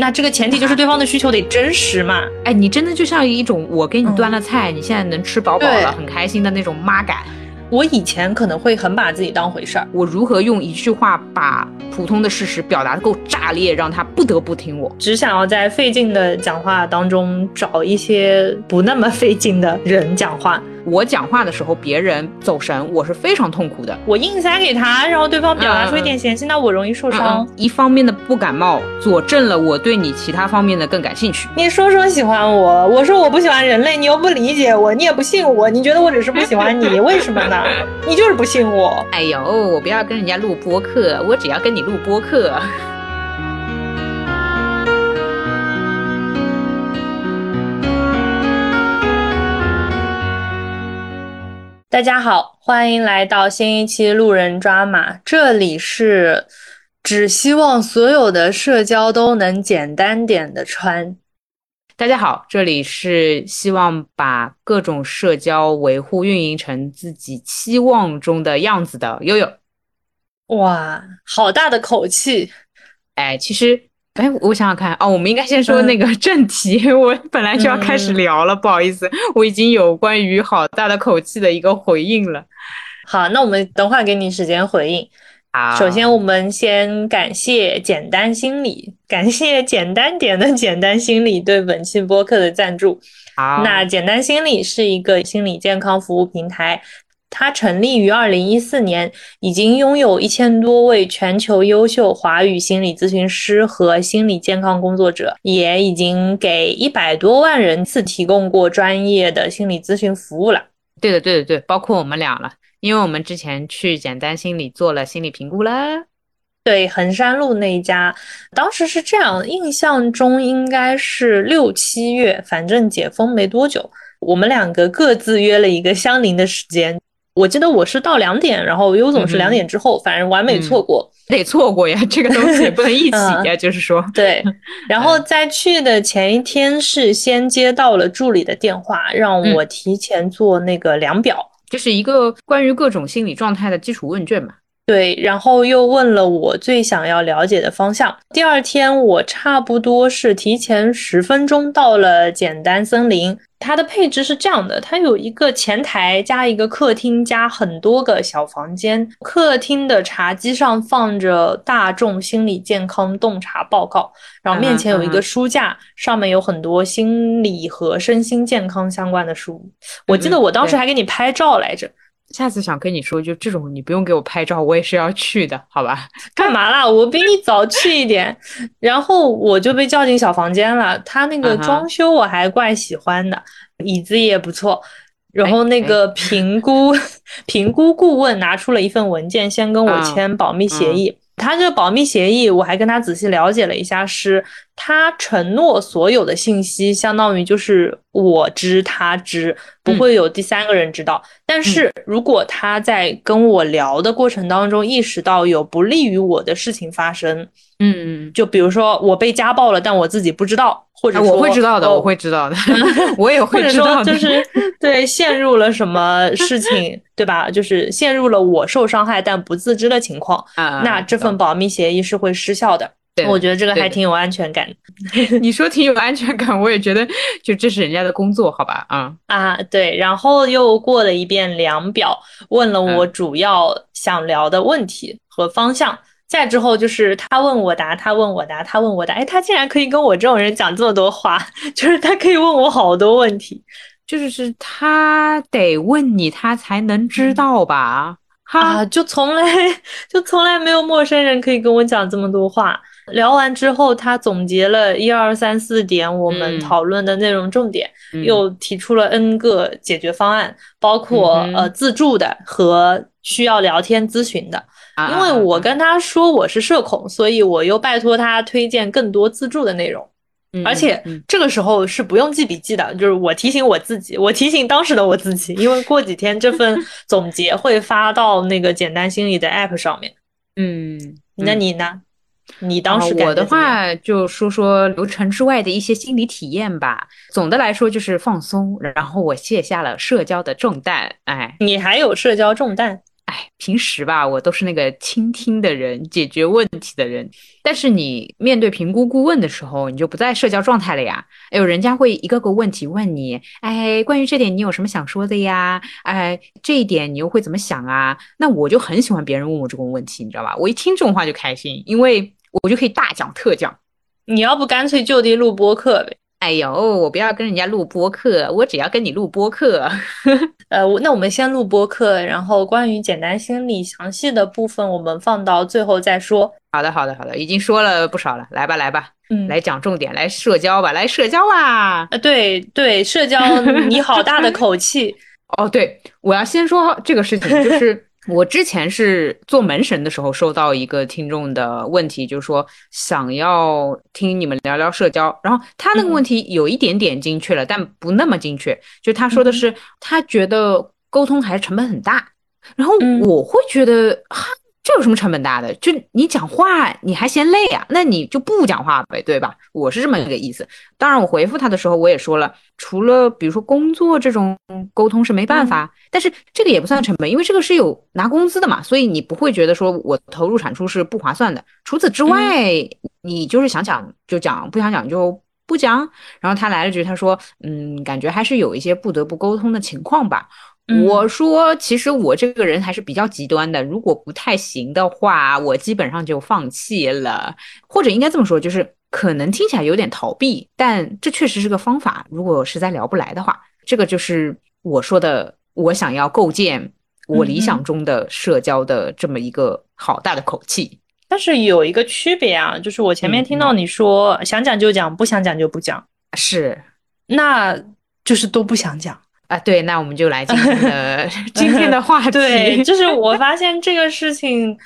那这个前提就是对方的需求得真实嘛。哎，你真的就像一种我给你端了菜，你现在能吃饱饱对了，很开心的那种妈感。我以前可能会很把自己当回事儿，我如何用一句话把普通的事实表达的够炸裂，让他不得不听我？只想要在费劲的讲话当中找一些不那么费劲的人讲话。我讲话的时候，别人走神，我是非常痛苦的。我硬塞给他，然后对方表达出一点嫌弃，那我容易受伤。嗯一方面的不感冒，佐证了我对你其他方面的更感兴趣。你说说喜欢我，我说我不喜欢人类，你又不理解我，你也不信我，你觉得我只是不喜欢你，为什么呢？你就是不信我。哎呦，我不要跟人家录播客，我只要跟你录播客。大家好，欢迎来到新一期路人抓马，这里是只希望所有的社交都能简单点的穿。大家好，这里是希望把各种社交维护运营成自己期望中的样子的悠悠。哇，好大的口气！哎，其实，哎，我想想看哦，我们应该先说那个正题。我本来就要开始聊了，不好意思，我已经有关于好大的口气的一个回应了。好，那我们等会儿给你时间回应。好，首先我们先感谢简单心理，感谢简单点的简单心理对本期播客的赞助。好，那简单心理是一个心理健康服务平台，它成立于二零一四年，已经拥有一千多位全球优秀华语心理咨询师和心理健康工作者，也已经给一百多万人次提供过专业的心理咨询服务了。对的，对的，对，包括我们俩了，因为我们之前去简单心理做了心理评估啦。对，衡山路那一家，当时是这样，印象中应该是六七月，反正解封没多久，我们两个各自约了一个相邻的时间。我记得我是到两点，然后优总是两点之后，反正完美错过。得错过呀，这个东西也 不能一起呀，就是说。对，然后在去的前一天是先接到了助理的电话，让我提前做那个量表，就是一个关于各种心理状态的基础问卷嘛。对，然后又问了我最想要了解的方向。第二天我差不多是提前十分钟到了简单森林。它的配置是这样的，它有一个前台加一个客厅加很多个小房间。客厅的茶几上放着大众心理健康洞察报告，然后面前有一个书架，上面有很多心理和身心健康相关的书。我记得我当时还给你拍照来着。下次想跟你说，就这种你不用给我拍照，我也是要去的，好吧？干嘛啦？我比你早去一点，然后我就被叫进小房间了。他那个装修我还怪喜欢的，椅子也不错。然后那个评估 评估顾问拿出了一份文件，先跟我签保密协议。他这个保密协议，我还跟他仔细了解了一下，是他承诺所有的信息，相当于就是我知他知，不会有第三个人知道。但是如果他在跟我聊的过程当中意识到有不利于我的事情发生，嗯，就比如说我被家暴了，但我自己不知道，或者我会知道的，我会知道的，我也会知道的，就是 对陷入了什么事情，对吧？就是陷入了我受伤害但不自知的情况，啊、那这份保密协议是会失效的。我觉得这个还挺有安全感。你说挺有安全感，我也觉得，就这是人家的工作，好吧？啊、嗯、啊，对。然后又过了一遍量表，问了我主要想聊的问题和方向。嗯、再之后就是他问我答，他问我答，他问我答。哎，他竟然可以跟我这种人讲这么多话，就是他可以问我好多问题，就是是他得问你，他才能知道吧？啊，就从来 就从来没有陌生人可以跟我讲这么多话。聊完之后，他总结了一二三四点我们讨论的内容重点，嗯、又提出了 N 个解决方案，包括、嗯、呃自助的和需要聊天咨询的。啊、因为我跟他说我是社恐，所以我又拜托他推荐更多自助的内容。嗯、而且这个时候是不用记笔记的，就是我提醒我自己，我提醒当时的我自己，因为过几天这份 总结会发到那个简单心理的 App 上面。嗯，那你呢？你当时、啊、我的话就说说流程之外的一些心理体验吧。总的来说就是放松，然后我卸下了社交的重担。哎，你还有社交重担？哎，平时吧，我都是那个倾听的人，解决问题的人。但是你面对评估顾问的时候，你就不在社交状态了呀。哎呦，人家会一个个问题问你，哎，关于这点你有什么想说的呀？哎，这一点你又会怎么想啊？那我就很喜欢别人问我这种问题，你知道吧？我一听这种话就开心，因为我就可以大讲特讲。你要不干脆就地录播课呗？哎呦，我不要跟人家录播客，我只要跟你录播客。呃，那我们先录播客，然后关于简单心理详细的部分，我们放到最后再说。好的，好的，好的，已经说了不少了，来吧，来吧，嗯，来讲重点，来社交吧，来社交吧。啊，对对，社交，你好大的口气。哦，对，我要先说这个事情，就是。我之前是做门神的时候，收到一个听众的问题，就是说想要听你们聊聊社交。然后他那个问题有一点点精确了，但不那么精确。就他说的是，他觉得沟通还是成本很大。然后我会觉得哈。这有什么成本大的？就你讲话你还嫌累啊？那你就不讲话呗，对吧？我是这么一个意思。当然，我回复他的时候我也说了，除了比如说工作这种沟通是没办法，但是这个也不算成本，因为这个是有拿工资的嘛，所以你不会觉得说我投入产出是不划算的。除此之外，你就是想讲就讲，不想讲就不讲。然后他来了句，他说，嗯，感觉还是有一些不得不沟通的情况吧。我说，其实我这个人还是比较极端的。如果不太行的话，我基本上就放弃了，或者应该这么说，就是可能听起来有点逃避，但这确实是个方法。如果实在聊不来的话，这个就是我说的，我想要构建我理想中的社交的这么一个好大的口气。但是有一个区别啊，就是我前面听到你说想讲就讲，不想讲就不讲，是，那就是都不想讲。啊，对，那我们就来今天的 今天的话题。对，就是我发现这个事情，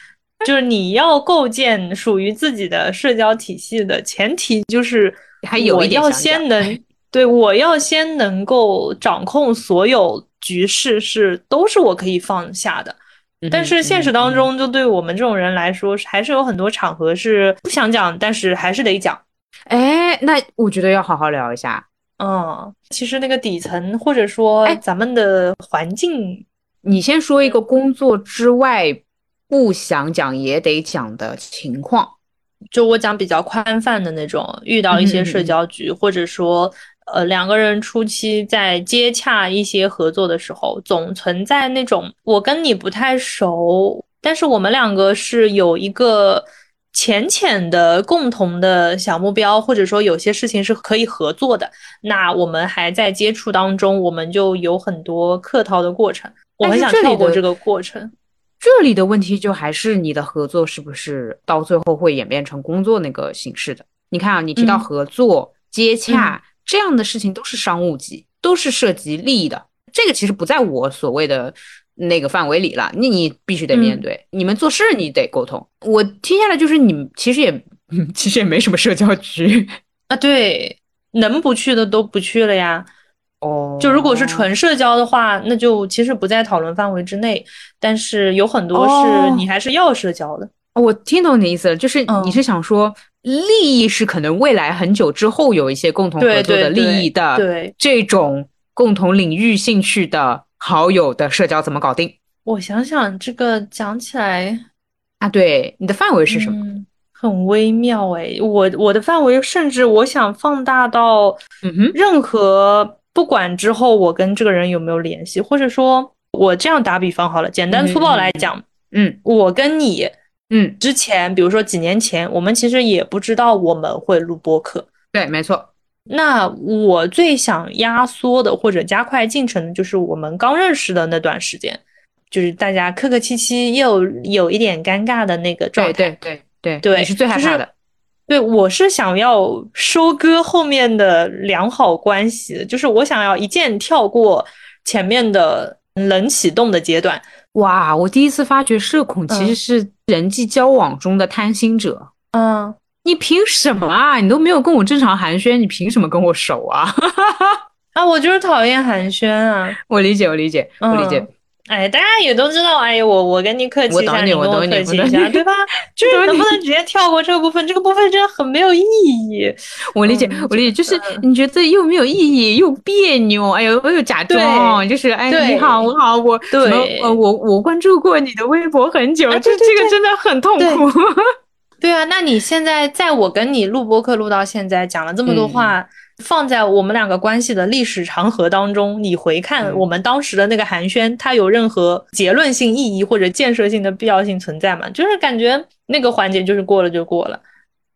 就是你要构建属于自己的社交体系的前提，就是还有我要先能 对我要先能够掌控所有局势，是都是我可以放下的。但是现实当中，就对我们这种人来说，还是有很多场合是不想讲，但是还是得讲。哎，那我觉得要好好聊一下。嗯，其实那个底层或者说咱们的环境，你先说一个工作之外不想讲也得讲的情况，就我讲比较宽泛的那种，遇到一些社交局，或者说呃两个人初期在接洽一些合作的时候，总存在那种我跟你不太熟，但是我们两个是有一个。浅浅的共同的小目标，或者说有些事情是可以合作的，那我们还在接触当中，我们就有很多客套的过程。我很想跳过这个过程。这里的问题就还是你的合作是不是到最后会演变成工作那个形式的？你看啊，你提到合作、接洽这样的事情都是商务级，都是涉及利益的。这个其实不在我所谓的。那个范围里了，那你必须得面对。你们做事你得沟通。我听下来就是你们其实也 其实也没什么社交局啊，对，能不去的都不去了呀。哦，就如果是纯社交的话，那就其实不在讨论范围之内。但是有很多是你还是要社交的。我听懂你的意思了，就是你是想说利益是可能未来很久之后有一些共同合作的利益的，对这种共同领域兴趣的。好友的社交怎么搞定？我想想，这个讲起来啊，对，你的范围是什么？很微妙哎，我我的范围甚至我想放大到，嗯哼，任何不管之后我跟这个人有没有联系，或者说我这样打比方好了，简单粗暴来讲，嗯，我跟你，嗯，之前比如说几年前，我们其实也不知道我们会录播课，对，没错。那我最想压缩的或者加快进程的，就是我们刚认识的那段时间，就是大家客客气气又有一点尴尬的那个状态。对对对对对，你是最害怕的。对，我是想要收割后面的良好关系，就是我想要一键跳过前面的冷启动的阶段。哇，我第一次发觉社恐其实是人际交往中的贪心者。嗯。你凭什么啊？你都没有跟我正常寒暄，你凭什么跟我熟啊？啊，我就是讨厌寒暄啊！我理解，我理解，我理解。哎，大家也都知道，哎呀，我我跟你客气一下，你跟我客气一下，对吧？就是能不能直接跳过这个部分？这个部分真的很没有意义。我理解，我理解，就是你觉得又没有意义又别扭，哎呦，又假装，就是哎，你好，我好，我对，呃，我我关注过你的微博很久，这这个真的很痛苦。对啊，那你现在在我跟你录播课录到现在，讲了这么多话。放在我们两个关系的历史长河当中，你回看我们当时的那个寒暄，它有任何结论性意义或者建设性的必要性存在吗？就是感觉那个环节就是过了就过了，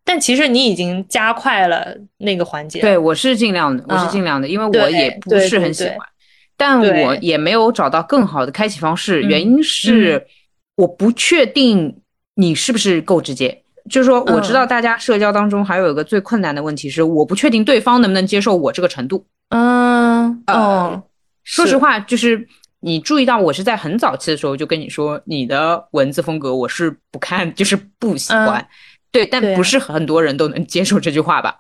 但其实你已经加快了那个环节。对，我是尽量的，我是尽量的，因为我也不是很喜欢，但我也没有找到更好的开启方式，原因是我不确定你是不是够直接。就是说，我知道大家社交当中还有一个最困难的问题是，我不确定对方能不能接受我这个程度。嗯，哦，说实话，就是你注意到我是在很早期的时候就跟你说，你的文字风格我是不看，就是不喜欢。对，但不是很多人都能接受这句话吧？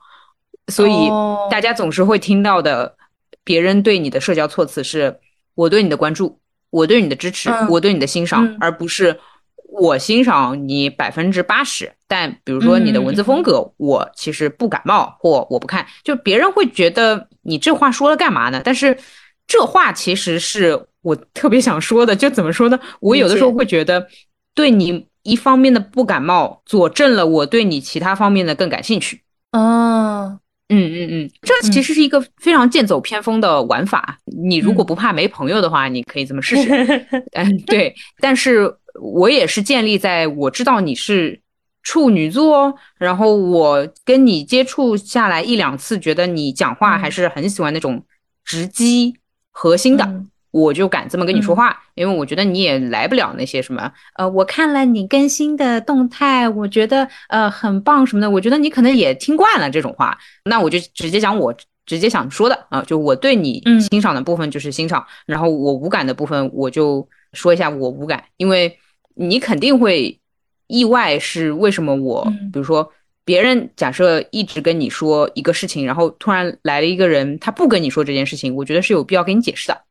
所以大家总是会听到的，别人对你的社交措辞是我对你的关注，我对你的支持，我对你的欣赏，而不是。我欣赏你百分之八十，但比如说你的文字风格，我其实不感冒或我不看，就别人会觉得你这话说了干嘛呢？但是这话其实是我特别想说的，就怎么说呢？我有的时候会觉得，对你一方面的不感冒，佐证了我对你其他方面的更感兴趣。哦，嗯嗯嗯，这其实是一个非常剑走偏锋的玩法。你如果不怕没朋友的话，你可以这么试试。嗯，对，但是。我也是建立在我知道你是处女座，然后我跟你接触下来一两次，觉得你讲话还是很喜欢那种直击核心的，我就敢这么跟你说话。因为我觉得你也来不了那些什么，呃，我看了你更新的动态，我觉得呃很棒什么的。我觉得你可能也听惯了这种话，那我就直接讲我直接想说的啊，就我对你欣赏的部分就是欣赏，然后我无感的部分我就说一下我无感，因为。你肯定会意外，是为什么？我比如说，别人假设一直跟你说一个事情，然后突然来了一个人，他不跟你说这件事情，我觉得是有必要给你解释的。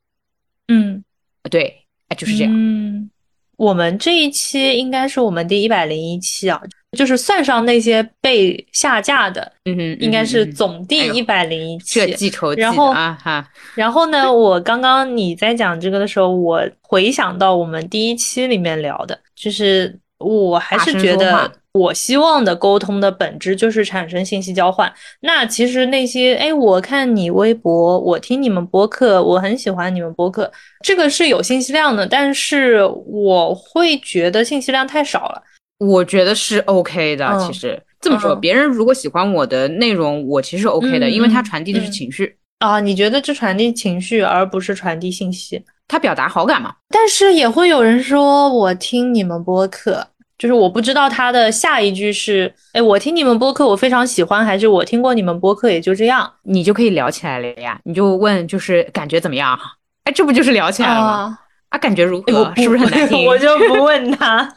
嗯，对，哎，就是这样。嗯，我们这一期应该是我们第一百零一期啊，就是算上那些被下架的，嗯哼，应该是总第一百零一期。这记仇然后啊哈，然后呢，我刚刚你在讲这个的时候，我回想到我们第一期里面聊的，就是我还是觉得。我希望的沟通的本质就是产生信息交换。那其实那些，哎，我看你微博，我听你们播客，我很喜欢你们播客，这个是有信息量的，但是我会觉得信息量太少了。我觉得是 OK 的。其实这么说，别人如果喜欢我的内容，我其实 OK 的，因为他传递的是情绪啊。你觉得这传递情绪，而不是传递信息？他表达好感嘛？但是也会有人说我听你们播客。就是我不知道他的下一句是，哎，我听你们播客，我非常喜欢，还是我听过你们播客，也就这样，你就可以聊起来了呀。你就问，就是感觉怎么样？哎，这不就是聊起来了吗？啊，感觉如何？是不是很难 听？我就不问他。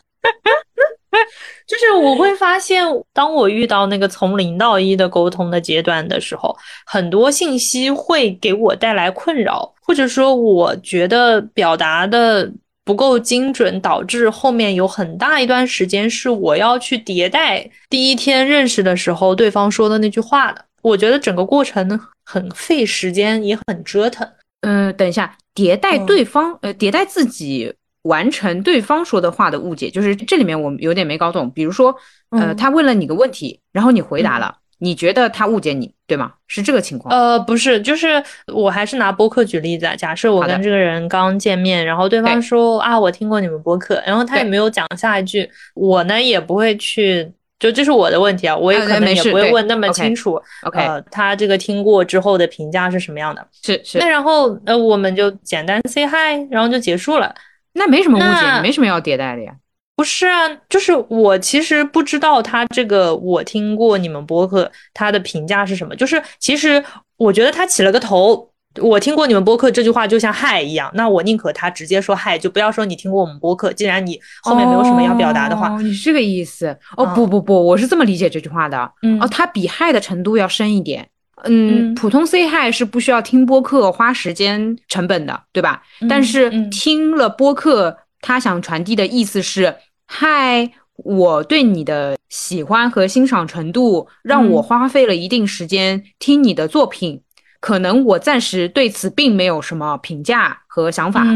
就是我会发现，当我遇到那个从零到一的沟通的阶段的时候，很多信息会给我带来困扰，或者说我觉得表达的。不够精准，导致后面有很大一段时间是我要去迭代第一天认识的时候对方说的那句话的。我觉得整个过程呢很费时间，也很折腾。嗯，等一下，迭代对方，呃，迭代自己完成对方说的话的误解，就是这里面我有点没搞懂。比如说，呃，他问了你个问题，然后你回答了。你觉得他误解你，对吗？是这个情况？呃，不是，就是我还是拿播客举例子啊。假设我跟这个人刚见面，然后对方说啊，我听过你们播客，然后他也没有讲下一句，我呢也不会去，就这是我的问题啊，我也可能也不会问那么清楚。OK，他这个听过之后的评价是什么样的？是是。那然后呃，我们就简单 say hi，然后就结束了。那没什么误解，你没什么要迭代的呀。不是啊，就是我其实不知道他这个，我听过你们播客，他的评价是什么？就是其实我觉得他起了个头，我听过你们播客这句话就像嗨一样，那我宁可他直接说嗨，就不要说你听过我们播客。既然你后面没有什么要表达的话，你是这个意思？哦不不不，我是这么理解这句话的。嗯哦，他比嗨的程度要深一点。嗯，普通 say hi 是不需要听播客花时间成本的，对吧？但是听了播客，他想传递的意思是，嗨，我对你的喜欢和欣赏程度，让我花费了一定时间听你的作品。可能我暂时对此并没有什么评价和想法，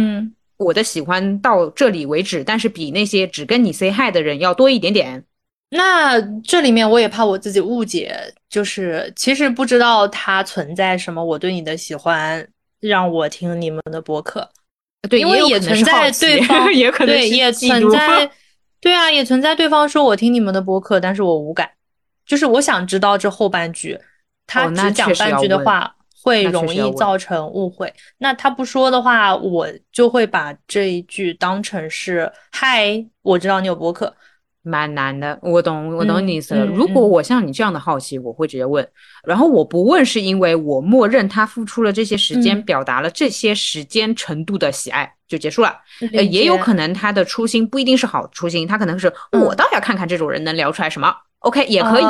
我的喜欢到这里为止，但是比那些只跟你 say hi 的人要多一点点。那这里面我也怕我自己误解，就是其实不知道它存在什么。我对你的喜欢让我听你们的播客，对，因为也存在对方 也可能对也存在，对啊，也存在对方说我听你们的播客，但是我无感。就是我想知道这后半句，他只讲半句的话会容易造成误会。那他不说的话，我就会把这一句当成是嗨，我知道你有播客。蛮难的，我懂，我懂你意思了。如果我像你这样的好奇，我会直接问。然后我不问，是因为我默认他付出了这些时间，表达了这些时间程度的喜爱，就结束了。呃，也有可能他的初心不一定是好初心，他可能是我倒要看看这种人能聊出来什么。OK，也可以。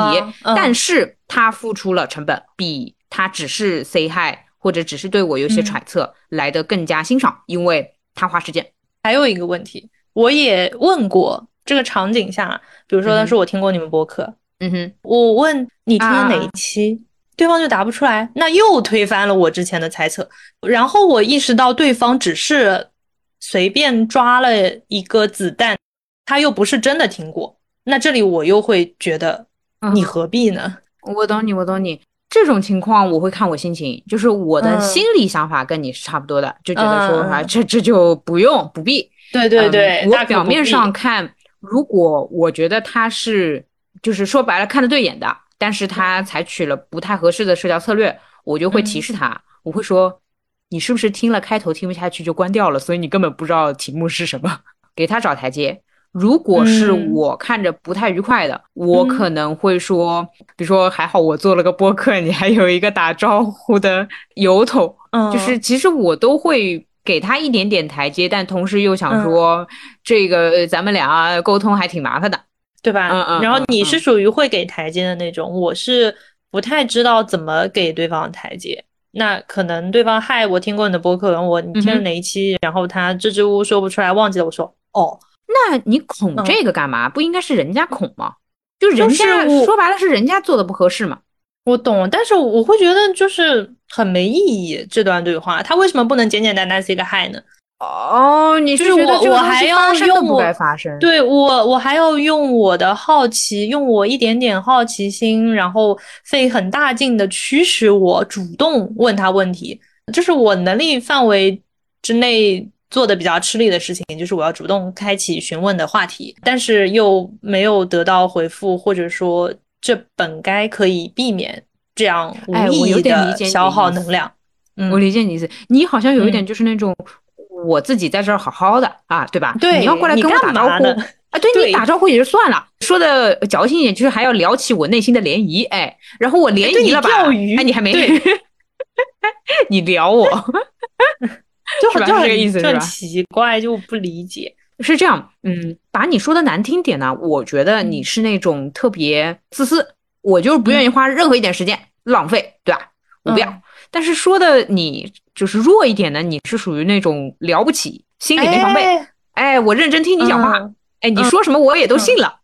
但是他付出了成本，比他只是 say hi 或者只是对我有些揣测来的更加欣赏，因为他花时间。还有一个问题，我也问过。这个场景下，比如说他说我听过你们播客，嗯哼，我问你听了哪一期，对方就答不出来，那又推翻了我之前的猜测。然后我意识到对方只是随便抓了一个子弹，他又不是真的听过。那这里我又会觉得你何必呢？我懂你，我懂你。这种情况我会看我心情，就是我的心理想法跟你是差不多的，就觉得说啊，这这就不用不必。对对对，我表面上看。如果我觉得他是，就是说白了看得对眼的，但是他采取了不太合适的社交策略，我就会提示他，我会说，你是不是听了开头听不下去就关掉了，所以你根本不知道题目是什么，给他找台阶。如果是我看着不太愉快的，我可能会说，比如说还好我做了个播客，你还有一个打招呼的由头，嗯。就是其实我都会。给他一点点台阶，但同时又想说，这个咱们俩沟通还挺麻烦的，对吧？嗯嗯。然后你是属于会给台阶的那种，我是不太知道怎么给对方台阶。那可能对方嗨，我听过你的播客，我你听了哪一期？然后他支支吾吾说不出来，忘记了。我说哦，那你恐这个干嘛？不应该是人家恐吗？就人家说白了是人家做的不合适嘛。我懂，但是我会觉得就是很没意义。这段对话，他为什么不能简简单单 say 个 hi 呢？哦，你是我我还要用我对我我还要用我的好奇，用我一点点好奇心，然后费很大劲的驱使我主动问他问题，这是我能力范围之内做的比较吃力的事情，就是我要主动开启询问的话题，但是又没有得到回复，或者说。这本该可以避免这样无意义的消耗能量。我理解你意思，你好像有一点就是那种我自己在这儿好好的啊，对吧？对，你要过来跟我打招呼啊？对你打招呼也就算了，说的矫情一点，就是还要聊起我内心的涟漪，哎，然后我涟漪了吧？哎，你还没，你撩我，就是这个意思，就很奇怪，就不理解。是这样，嗯，把你说的难听点呢，我觉得你是那种特别自私，我就是不愿意花任何一点时间浪费，对吧？我不要。但是说的你就是弱一点呢，你是属于那种了不起，心里没防备。哎，我认真听你讲话，哎，你说什么我也都信了。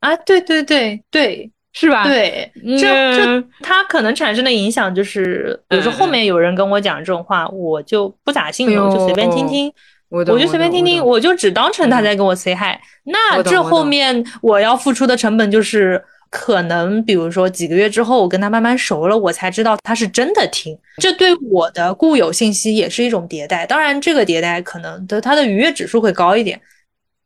啊，对对对对，是吧？对，这这他可能产生的影响就是，比如说后面有人跟我讲这种话，我就不咋信了，我就随便听听。我就随便听听，我就只当成他在跟我 say hi。那这后面我要付出的成本就是，可能比如说几个月之后，我跟他慢慢熟了，我才知道他是真的听。这对我的固有信息也是一种迭代。当然，这个迭代可能的它的愉悦指数会高一点，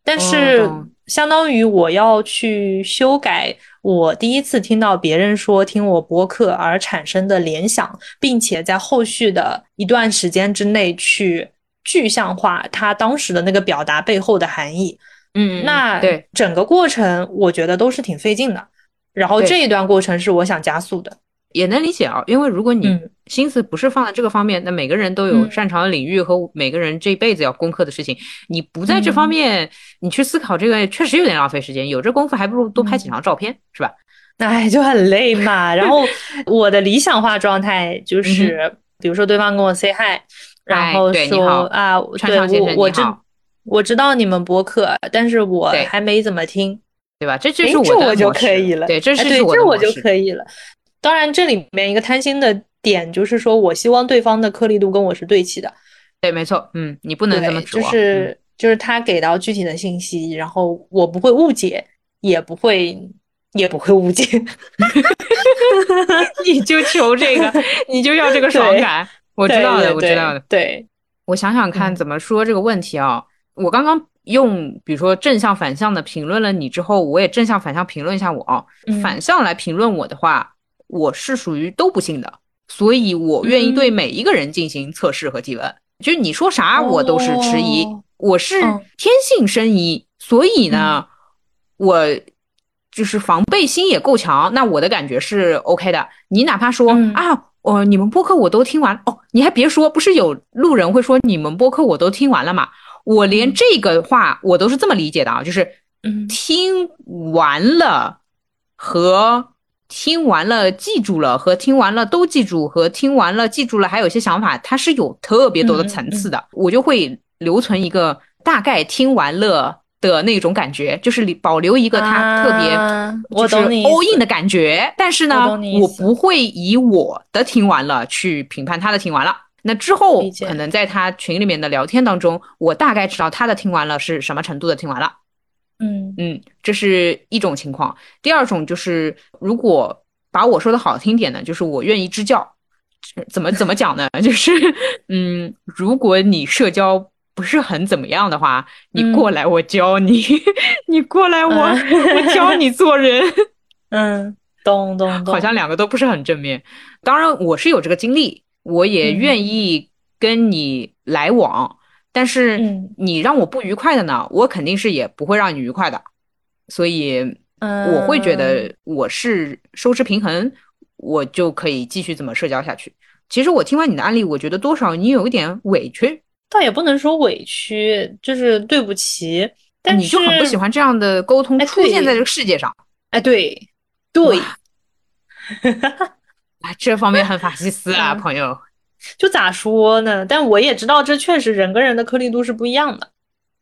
但是相当于我要去修改我第一次听到别人说听我播客而产生的联想，并且在后续的一段时间之内去。具象化他当时的那个表达背后的含义，嗯，那对整个过程，我觉得都是挺费劲的。然后这一段过程是我想加速的，也能理解啊。因为如果你心思不是放在这个方面，那每个人都有擅长的领域和每个人这一辈子要攻克的事情，你不在这方面，你去思考这个，确实有点浪费时间。有这功夫，还不如多拍几张照片，是吧？哎，就很累嘛。然后 我的理想化状态就是，比如说对方跟我 say hi，然后说啊，对我我知我知道你们播客，但是我还没怎么听，对吧？这就是我就可以了。对，这是对，这我就可以了。当然，这里面一个贪心的点就是说，我希望对方的颗粒度跟我是对齐的。对，没错，嗯，你不能这么说。就是就是他给到具体的信息，然后我不会误解，也不会也不会误解。你就求这个，你就要这个爽感。我知道的，我知道的。对，我想想看怎么说这个问题啊。我刚刚用比如说正向反向的评论了你之后，我也正向反向评论一下我啊。反向来评论我的话。我是属于都不信的，所以我愿意对每一个人进行测试和提问。就是你说啥，我都是迟疑。我是天性生疑，所以呢，我就是防备心也够强。那我的感觉是 OK 的。你哪怕说啊，哦，你们播客我都听完哦，你还别说，不是有路人会说你们播客我都听完了嘛？我连这个话我都是这么理解的啊，就是听完了和。听完了记住了和听完了都记住和听完了记住了还有一些想法，它是有特别多的层次的。我就会留存一个大概听完了的那种感觉，就是保留一个他特别就是 all in 的感觉。但是呢，我不会以我的听完了去评判他的听完了。那之后可能在他群里面的聊天当中，我大概知道他的听完了是什么程度的听完了。嗯嗯，这是一种情况。第二种就是，如果把我说的好听点呢，就是我愿意支教。怎么怎么讲呢？就是嗯，如果你社交不是很怎么样的话，你过来我教你，你过来我我教你做人。嗯，懂懂懂。好像两个都不是很正面。当然，我是有这个经历，我也愿意跟你来往。但是你让我不愉快的呢，我肯定是也不会让你愉快的，所以我会觉得我是收支平衡，我就可以继续怎么社交下去。其实我听完你的案例，我觉得多少你有一点委屈，倒也不能说委屈，就是对不起。但你就很不喜欢这样的沟通出现在这个世界上。哎，对，对，啊，这方面很法西斯啊，朋友。就咋说呢？但我也知道，这确实人跟人的颗粒度是不一样的。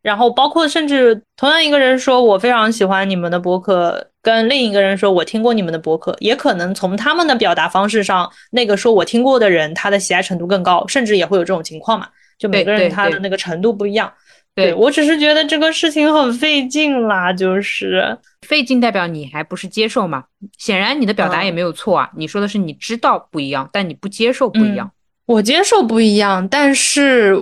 然后包括甚至同样一个人说我非常喜欢你们的博客，跟另一个人说我听过你们的博客，也可能从他们的表达方式上，那个说我听过的人他的喜爱程度更高，甚至也会有这种情况嘛。就每个人他的那个程度不一样。对我只是觉得这个事情很费劲啦，就是费劲代表你还不是接受嘛？显然你的表达也没有错啊。你说的是你知道不一样，但你不接受不一样。我接受不一样，但是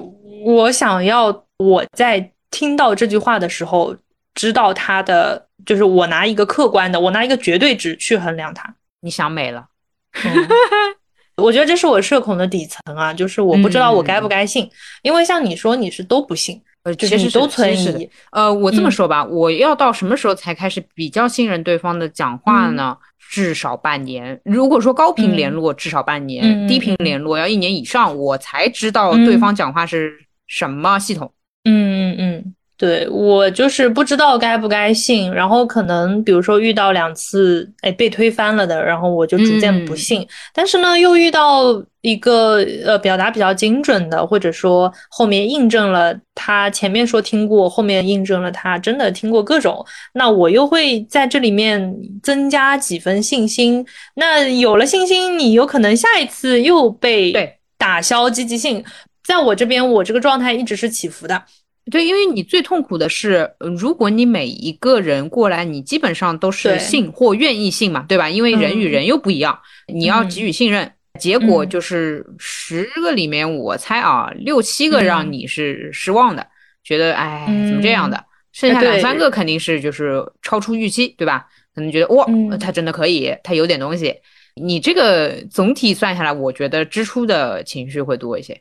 我想要我在听到这句话的时候，知道他的就是我拿一个客观的，我拿一个绝对值去衡量它。你想美了，我觉得这是我社恐的底层啊，就是我不知道我该不该信，因为像你说你是都不信，呃，其实都存疑。呃，我这么说吧，我要到什么时候才开始比较信任对方的讲话呢？至少半年，如果说高频联络，至少半年；低频联络要一年以上，我才知道对方讲话是什么系统。嗯嗯嗯。对我就是不知道该不该信，然后可能比如说遇到两次哎被推翻了的，然后我就逐渐不信。但是呢，又遇到一个呃表达比较精准的，或者说后面印证了他前面说听过，后面印证了他真的听过各种，那我又会在这里面增加几分信心。那有了信心，你有可能下一次又被打消积极性。在我这边，我这个状态一直是起伏的。对，因为你最痛苦的是，如果你每一个人过来，你基本上都是信或愿意信嘛，对吧？因为人与人又不一样，你要给予信任，结果就是十个里面，我猜啊，六七个让你是失望的，觉得哎，怎么这样的？剩下两三个肯定是就是超出预期，对吧？可能觉得哇，他真的可以，他有点东西。你这个总体算下来，我觉得支出的情绪会多一些。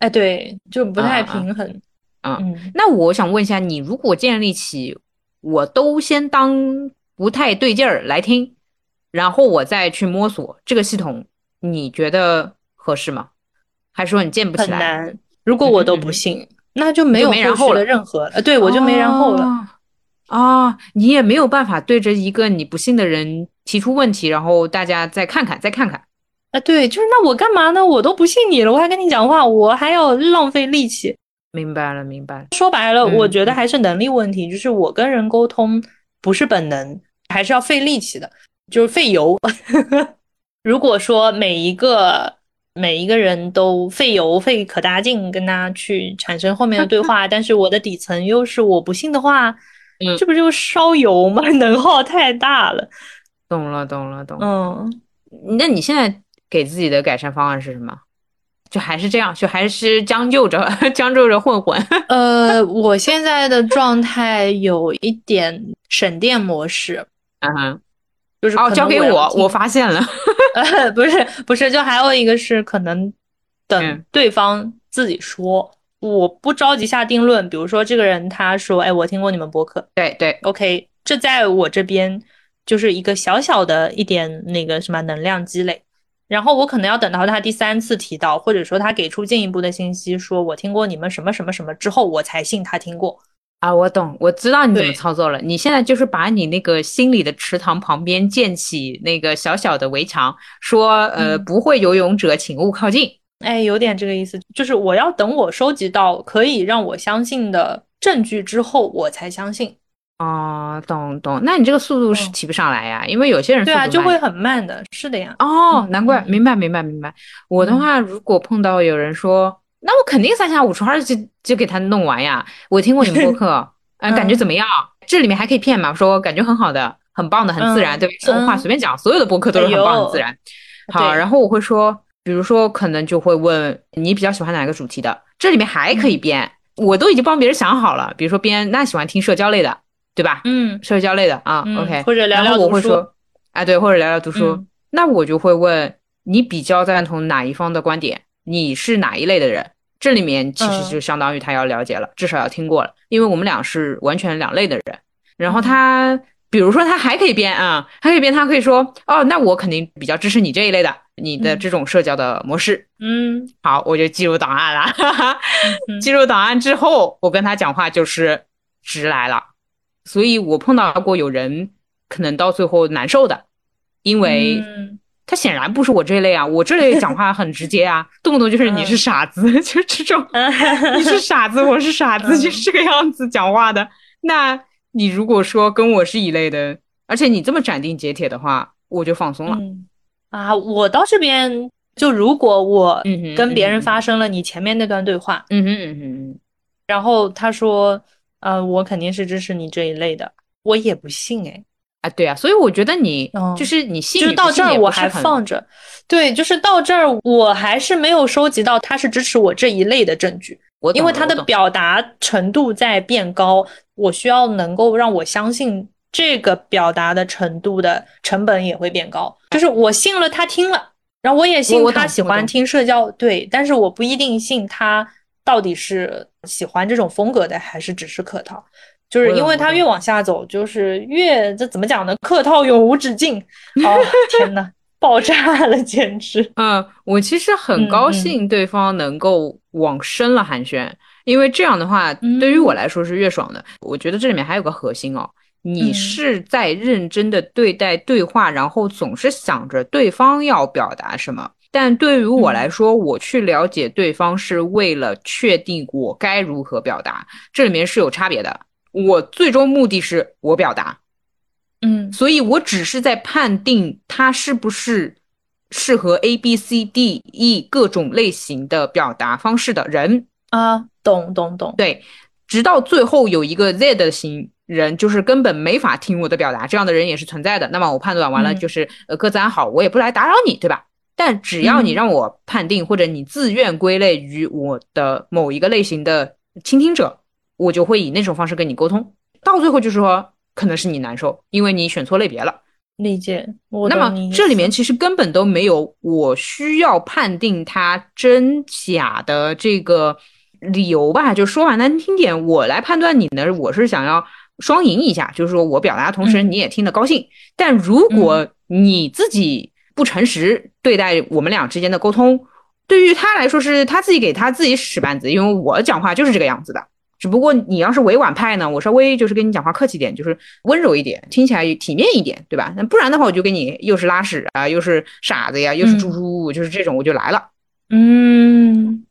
哎，对，就不太平衡。嗯，那我想问一下，你如果建立起我都先当不太对劲儿来听，然后我再去摸索这个系统，你觉得合适吗？还是说你建不起来？很难。如果我都不信，那就没有然后了任何呃，对我就没然后了啊！你也没有办法对着一个你不信的人提出问题，然后大家再看看，再看看。啊，对，就是那我干嘛呢？我都不信你了，我还跟你讲话，我还要浪费力气。明白了，明白了。说白了，我觉得还是能力问题，就是我跟人沟通不是本能，还是要费力气的，就是费油。如果说每一个每一个人都费油费可大劲跟他去产生后面的对话，但是我的底层又是我不信的话，嗯，这不就烧油吗？能耗太大了。懂了，懂了，懂了。嗯，那你现在给自己的改善方案是什么？就还是这样，就还是将就着，将就着混混。呃，我现在的状态有一点省电模式。嗯哼。就是哦，交给我，我发现了。呃，不是，不是，就还有一个是可能等对方自己说，我不着急下定论。比如说这个人他说，哎，我听过你们播客，对对，OK，这在我这边就是一个小小的一点那个什么能量积累。然后我可能要等到他第三次提到，或者说他给出进一步的信息，说我听过你们什么什么什么之后，我才信他听过。啊，我懂，我知道你怎么操作了。你现在就是把你那个心里的池塘旁边建起那个小小的围墙，说，呃，不会游泳者请勿靠近。哎，有点这个意思，就是我要等我收集到可以让我相信的证据之后，我才相信。哦，懂懂。那你这个速度是提不上来呀，因为有些人对啊，就会很慢的。是的呀。哦，难怪，明白明白明白。我的话，如果碰到有人说。那我肯定三下五除二就就给他弄完呀！我听过你们播客，嗯，感觉怎么样？这里面还可以骗吗？说感觉很好的，很棒的，很自然，对吧？这种话随便讲，所有的播客都是很棒很自然。好，然后我会说，比如说可能就会问你比较喜欢哪个主题的，这里面还可以编，我都已经帮别人想好了。比如说编，那喜欢听社交类的，对吧？嗯，社交类的啊，OK，或者聊聊读书，哎，对，或者聊聊读书。那我就会问你比较赞同哪一方的观点？你是哪一类的人？这里面其实就相当于他要了解了，至少要听过了，因为我们俩是完全两类的人。然后他，比如说他还可以编啊，还可以编，他可以说，哦，那我肯定比较支持你这一类的，你的这种社交的模式。嗯，好，我就记入档案了。记入档案之后，我跟他讲话就是直来了。所以我碰到过有人可能到最后难受的，因为。他显然不是我这类啊，我这类讲话很直接啊，动不动就是你是傻子，就这种，你是傻子，我是傻子，就是这个样子讲话的。那你如果说跟我是一类的，而且你这么斩钉截铁的话，我就放松了。啊，我到这边就如果我跟别人发生了你前面那段对话，嗯哼嗯哼，然后他说，呃，我肯定是支持你这一类的，我也不信哎。啊，对啊，所以我觉得你就是你信，就是到这儿我还放着，对，就是到这儿我还是没有收集到他是支持我这一类的证据，因为他的表达程度在变高，我需要能够让我相信这个表达的程度的成本也会变高，就是我信了他听了，然后我也信他喜欢。听社交，对，但是我不一定信他到底是喜欢这种风格的，还是只是客套。就是因为他越往下走，就是越这怎么讲呢？客套永无止境。哦 天呐，爆炸了，简直！嗯，我其实很高兴对方能够往深了寒暄，因为这样的话对于我来说是越爽的。我觉得这里面还有个核心哦，你是在认真的对待对话，然后总是想着对方要表达什么。但对于我来说，我去了解对方是为了确定我该如何表达，这里面是有差别的。我最终目的是我表达，嗯，所以我只是在判定他是不是适合 A B C D E 各种类型的表达方式的人啊，懂懂懂，对，直到最后有一个 Z 的型人，就是根本没法听我的表达，这样的人也是存在的。那么我判断完了，就是呃各自安好，我也不来打扰你，对吧？但只要你让我判定，或者你自愿归类于我的某一个类型的倾听者。我就会以那种方式跟你沟通，到最后就是说，可能是你难受，因为你选错类别了。理解。那么这里面其实根本都没有我需要判定它真假的这个理由吧？就说完难听点，我来判断你呢，我是想要双赢一下，就是说我表达同时你也听得高兴。但如果你自己不诚实对待我们俩之间的沟通，对于他来说是他自己给他自己使绊子，因为我讲话就是这个样子的。只不过你要是委婉派呢，我稍微就是跟你讲话客气点，就是温柔一点，听起来体面一点，对吧？那不然的话，我就给你又是拉屎啊，又是傻子呀，又是猪猪，就是这种我就来了。嗯，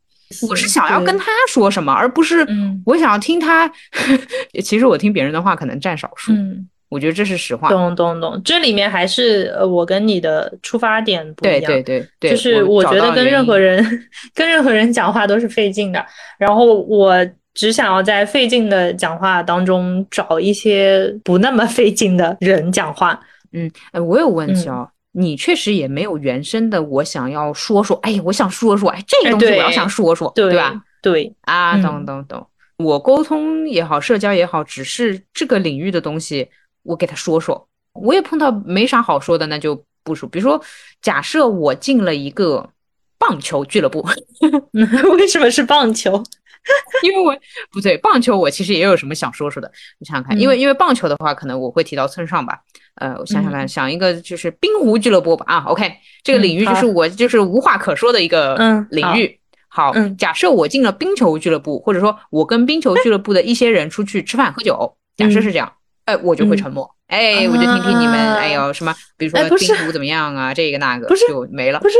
我是想要跟他说什么，而不是我想要听他。其实我听别人的话可能占少数。嗯，我觉得这是实话。懂懂懂，这里面还是呃，我跟你的出发点不一样。对对对，就是我觉得跟任何人 跟任何人讲话都是费劲的，然后我。只想要在费劲的讲话当中找一些不那么费劲的人讲话。嗯，哎，我有问题哦，你确实也没有原生的，我想要说说，哎，我想说说，哎，这个东西我要想说说，对吧？对啊，懂懂懂。我沟通也好，社交也好，只是这个领域的东西，我给他说说。我也碰到没啥好说的，那就不说。比如说，假设我进了一个棒球俱乐部，为什么是棒球？因为我不对棒球，我其实也有什么想说说的。你想想看，因为因为棒球的话，可能我会提到村上吧。呃，我想想看，想一个就是冰壶俱乐部吧。啊，OK，这个领域就是我就是无话可说的一个领域。好，假设我进了冰球俱乐部，或者说我跟冰球俱乐部的一些人出去吃饭喝酒，假设是这样，哎，我就会沉默。哎，我就听听你们，哎呦什么，比如说病毒怎么样啊，这个那个，不是就没了，不是。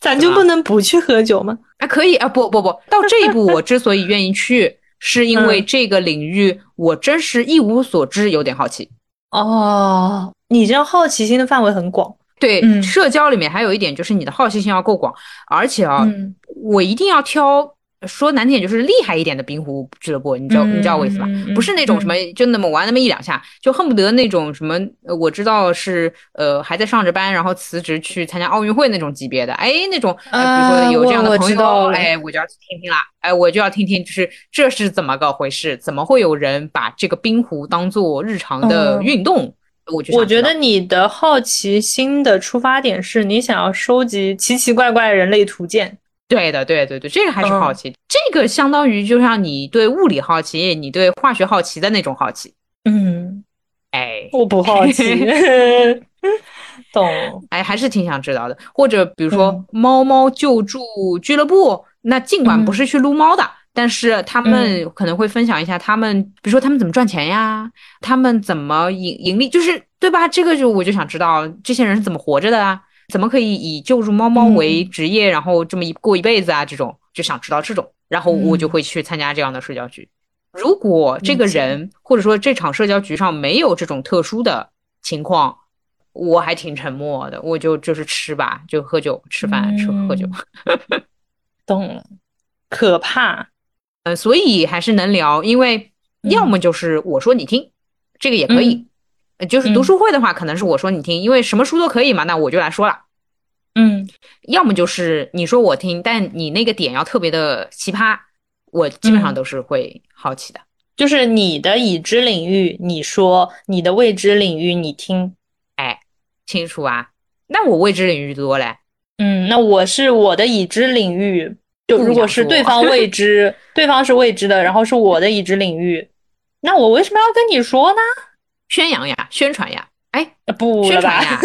咱就不能不去喝酒吗？啊，可以啊，不不不，到这一步，我之所以愿意去，是因为这个领域我真是一无所知，有点好奇。哦，你这好奇心的范围很广。对，社交里面还有一点就是你的好奇心要够广，而且啊，我一定要挑。说难听点就是厉害一点的冰壶俱乐部，你知道你知道我意思吧？不是那种什么就那么玩那么一两下，就恨不得那种什么我知道是呃还在上着班，然后辞职去参加奥运会那种级别的，哎那种，比如说有这样的朋友，哎我就要去听听啦，哎我就要听听，就是这是怎么个回事？怎么会有人把这个冰壶当做日常的运动？我我觉得你的好奇心的出发点是你想要收集奇奇怪怪人类图鉴。对的，对对对，这个还是好奇，这个相当于就像你对物理好奇，你对化学好奇的那种好奇。嗯，哎，我不好奇，懂？哎，还是挺想知道的。或者比如说猫猫救助俱乐部，那尽管不是去撸猫的，但是他们可能会分享一下他们，比如说他们怎么赚钱呀，他们怎么盈盈利，就是对吧？这个就我就想知道这些人是怎么活着的啊。怎么可以以救助猫猫为职业，然后这么一过一辈子啊？这种就想知道这种，然后我就会去参加这样的社交局。如果这个人或者说这场社交局上没有这种特殊的情况，我还挺沉默的，我就就是吃吧，就喝酒、吃饭、吃喝酒。懂了，可怕。呃，所以还是能聊，因为要么就是我说你听，这个也可以。就是读书会的话，可能是我说你听，因为什么书都可以嘛，那我就来说了。嗯，要么就是你说我听，但你那个点要特别的奇葩，我基本上都是会好奇的。就是你的已知领域，你说你的未知领域，你听，哎，清楚啊？那我未知领域多嘞。嗯，那我是我的已知领域，就如果是对方未 知，对方是未知的，然后是我的已知领域，那我为什么要跟你说呢？宣扬呀，宣传呀，哎，不宣传呀，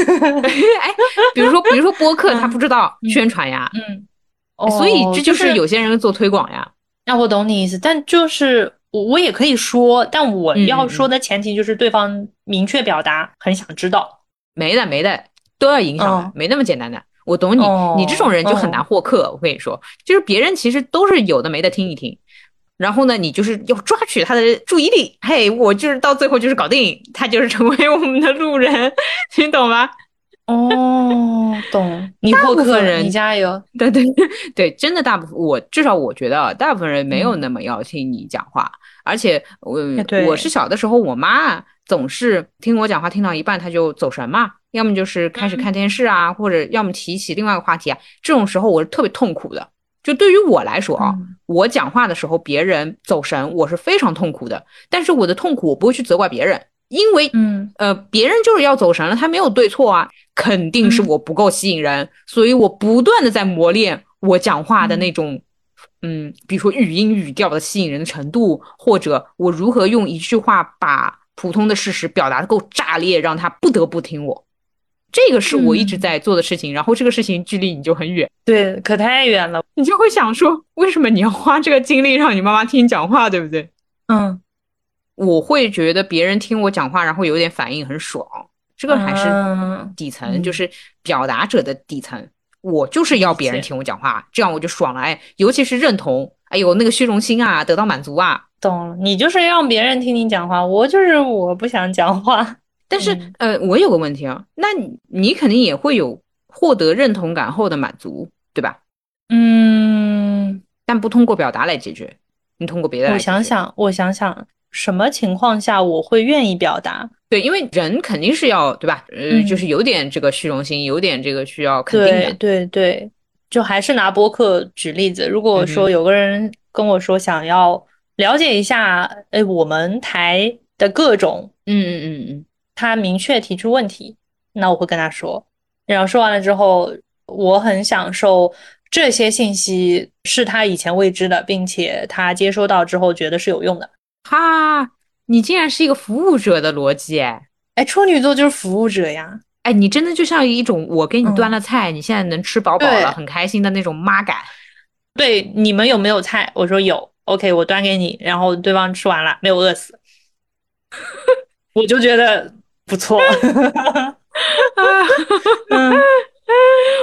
哎，比如说，比如说播客，他不知道宣传呀，嗯，所以这就是有些人做推广呀。那我懂你意思，但就是我我也可以说，但我要说的前提就是对方明确表达很想知道。没的没的，都要影响的，没那么简单的。我懂你，你这种人就很难获客。我跟你说，就是别人其实都是有的没的听一听。然后呢，你就是要抓取他的注意力，嘿，我就是到最后就是搞定他，就是成为我们的路人，听懂吗？哦，懂。你大部分人，你加油。对对对，真的大部分，我至少我觉得大部分人没有那么要听你讲话，而且我我是小的时候，我妈总是听我讲话听到一半，她就走神嘛，要么就是开始看电视啊，或者要么提起另外一个话题啊，这种时候我是特别痛苦的。就对于我来说啊，我讲话的时候别人走神，我是非常痛苦的。但是我的痛苦我不会去责怪别人，因为嗯呃别人就是要走神了，他没有对错啊，肯定是我不够吸引人，所以我不断的在磨练我讲话的那种嗯，比如说语音语调的吸引人的程度，或者我如何用一句话把普通的事实表达的够炸裂，让他不得不听我。这个是我一直在做的事情，然后这个事情距离你就很远，对，可太远了，你就会想说，为什么你要花这个精力让你妈妈听你讲话，对不对？嗯，我会觉得别人听我讲话，然后有点反应很爽，这个还是底层，就是表达者的底层。我就是要别人听我讲话，这样我就爽了。哎，尤其是认同，哎呦，那个虚荣心啊，得到满足啊。懂了，你就是让别人听你讲话，我就是我不想讲话。但是，呃，我有个问题啊，那你肯定也会有获得认同感后的满足，对吧？嗯，但不通过表达来解决，你通过别的。我想想，我想想，什么情况下我会愿意表达？对，因为人肯定是要，对吧？呃，就是有点这个虚荣心，有点这个需要肯定的。对对对，就还是拿播客举例子，如果说有个人跟我说想要了解一下，哎，我们台的各种，嗯嗯嗯嗯。他明确提出问题，那我会跟他说，然后说完了之后，我很享受这些信息是他以前未知的，并且他接收到之后觉得是有用的。哈，你竟然是一个服务者的逻辑哎！哎，处女座就是服务者呀！哎，你真的就像一种我给你端了菜，你现在能吃饱饱了，很开心的那种妈感。对，你们有没有菜？我说有，OK，我端给你，然后对方吃完了没有饿死，我就觉得。不错，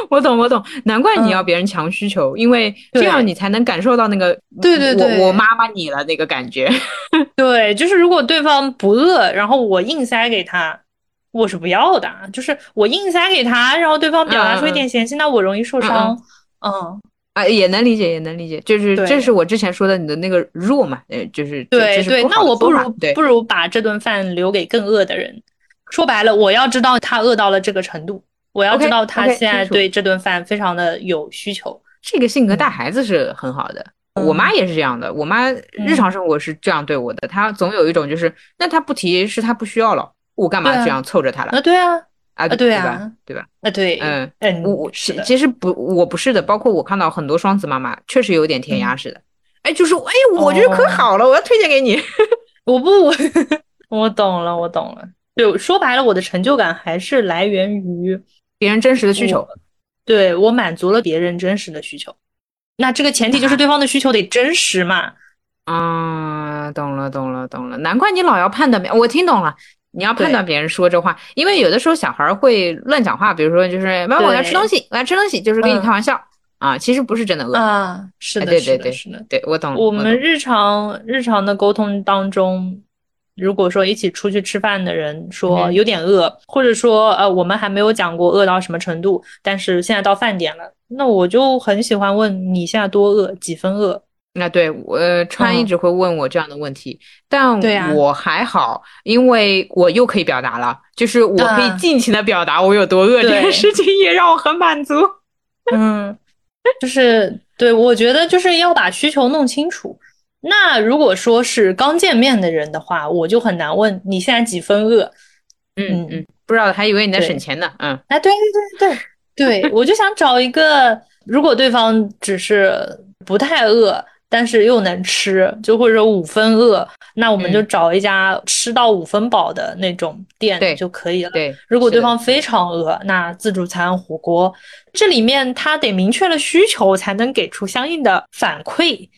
我懂我懂，难怪你要别人强需求，因为这样你才能感受到那个对对对，我妈妈你了那个感觉。对，就是如果对方不饿，然后我硬塞给他，我是不要的。就是我硬塞给他，然后对方表达出一点嫌弃，那我容易受伤。嗯。啊，也能理解，也能理解，就是这是我之前说的你的那个弱嘛，呃，就是对对，那我不如不如把这顿饭留给更饿的人。说白了，我要知道他饿到了这个程度，我要知道他现在对这顿饭非常的有需求。这个性格带孩子是很好的，我妈也是这样的。我妈日常生活是这样对我的，她总有一种就是，那她不提是她不需要了，我干嘛这样凑着她了？啊，对啊，啊，对啊，对吧？啊，对，嗯嗯，我我其实不，我不是的。包括我看到很多双子妈妈，确实有点填鸭式的。哎，就是哎，我觉得可好了，我要推荐给你。我不，我懂了，我懂了。就说白了，我的成就感还是来源于别人真实的需求。对我满足了别人真实的需求，那这个前提就是对方的需求得真实嘛。啊，懂了，懂了，懂了。难怪你老要判断别，我听懂了。你要判断别人说这话，因为有的时候小孩会乱讲话，比如说就是妈妈我要吃东西，我要吃东西，就是跟你开玩笑啊，其实不是真的饿啊。是的，对对对，是的，对我懂了。我们日常日常的沟通当中。如果说一起出去吃饭的人说有点饿，或者说呃我们还没有讲过饿到什么程度，但是现在到饭点了，那我就很喜欢问你现在多饿，几分饿？那对我川一直会问我这样的问题，但我还好，因为我又可以表达了，就是我可以尽情的表达我有多饿，这件事情也让我很满足。嗯，就是对我觉得就是要把需求弄清楚。那如果说是刚见面的人的话，我就很难问你现在几分饿。嗯嗯，不知道还以为你在省钱呢。嗯，哎，对对对对对，我就想找一个，如果对方只是不太饿，但是又能吃，就或者说五分饿，那我们就找一家吃到五分饱的那种店就可以了。对，如果对方非常饿，那自助餐、火锅，这里面他得明确了需求，才能给出相应的反馈。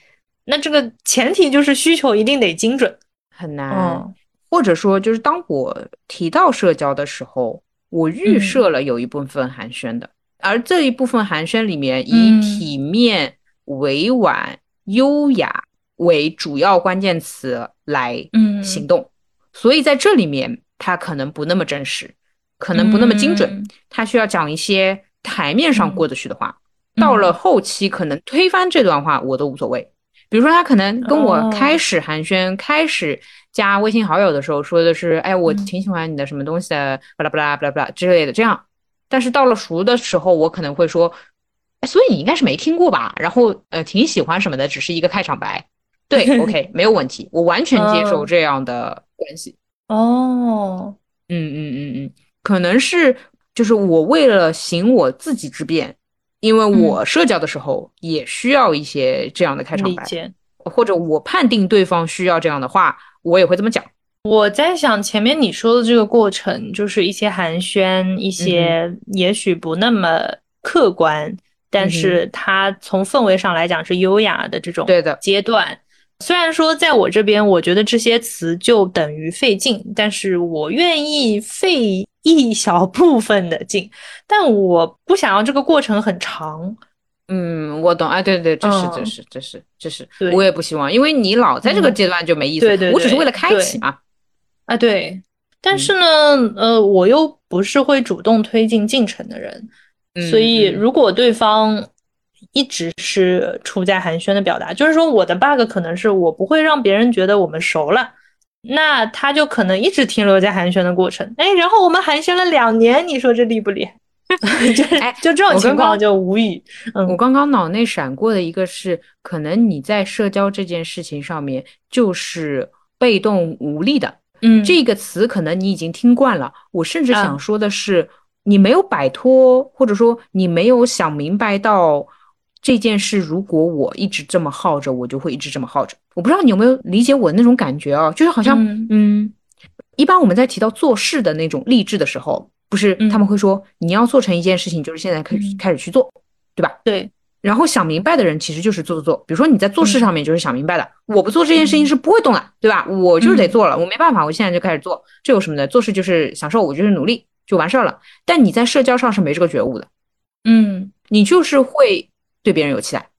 那这个前提就是需求一定得精准，很难。或者说，就是当我提到社交的时候，我预设了有一部分寒暄的，而这一部分寒暄里面以体面、委婉、优雅为主要关键词来行动，所以在这里面，它可能不那么真实，可能不那么精准，它需要讲一些台面上过得去的话，到了后期可能推翻这段话，我都无所谓。比如说，他可能跟我开始寒暄、开始加微信好友的时候说的是：“哎，我挺喜欢你的什么东西的，巴拉巴拉巴拉巴拉之类的。”这样，但是到了熟的时候，我可能会说：“哎，所以你应该是没听过吧？”然后呃，挺喜欢什么的，只是一个开场白。对，OK，没有问题，我完全接受这样的关系。哦，嗯嗯嗯嗯，可能是就是我为了行我自己之便。因为我社交的时候也需要一些这样的开场白，或者我判定对方需要这样的话，我也会这么讲。我在想前面你说的这个过程，就是一些寒暄，一些也许不那么客观，但是它从氛围上来讲是优雅的这种对的阶段。虽然说在我这边，我觉得这些词就等于费劲，但是我愿意费一小部分的进，但我不想要这个过程很长。嗯，我懂。哎，对对，这是这是这是这是，对我也不希望，因为你老在这个阶段就没意思。对对对我只是为了开启嘛。啊，对。但是呢，呃，我又不是会主动推进进程的人，嗯所以嗯如果对方一直是处在寒暄的表达，就是说我的 bug 可能是我不会让别人觉得我们熟了，那他就可能一直停留在寒暄的过程。哎，然后我们寒暄了两年，你说这厉不厉害？就是哎就这种情况就无语。嗯我刚刚脑内闪过的一个是，可能你在社交这件事情上面就是被动无力的。嗯，这个词可能你已经听惯了，我甚至啊想说的是，你没有摆脱，或者说你没有想明白到这件事，如果我一直这么耗着，我就会一直这么耗着。我不知道你有没有理解我那种感觉啊，就是好像，嗯嗯，一般我们在提到做事的那种励志的时候，不是嗯他们会说你要做成一件事情，就是现在开始嗯开始去做，对吧？对，然后想明白的人其实就是做做做，比如说你在做事嗯上面就是想明白的，我不做这件事情是不会动的，对吧？我就是得嗯做了，我没办法，我现在就开始做，这有什么的？做事就是享受，我就是努力就完事儿了。但你在社交上是没这个觉悟的，嗯你就是会对别人有期待，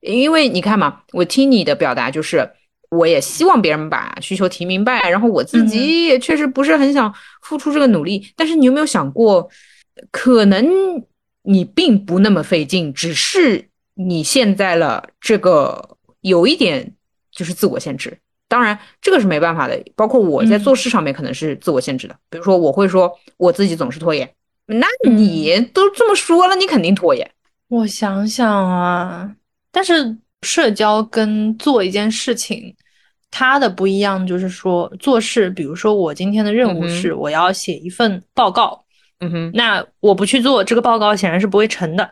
因为你看嘛，我听你的表达就是。我也希望别人把需求提明白，然后我自己也确实不是很想付出这个努力。但是你有没有想过，可能你并不那么费劲，只是你现在了这个有一点就是自我限制。当然，这个是没办法的。包括我在嗯做事上面可能是自我限制的，比如说我会说我自己总是拖延，那你都这么说了，你肯定拖延。我想想啊，但是社交跟做一件事情，它的不一样就是说做事，比如说我今天的任务是我要写一份报告，嗯哼，那我不去做这个报告，显然是不会成的。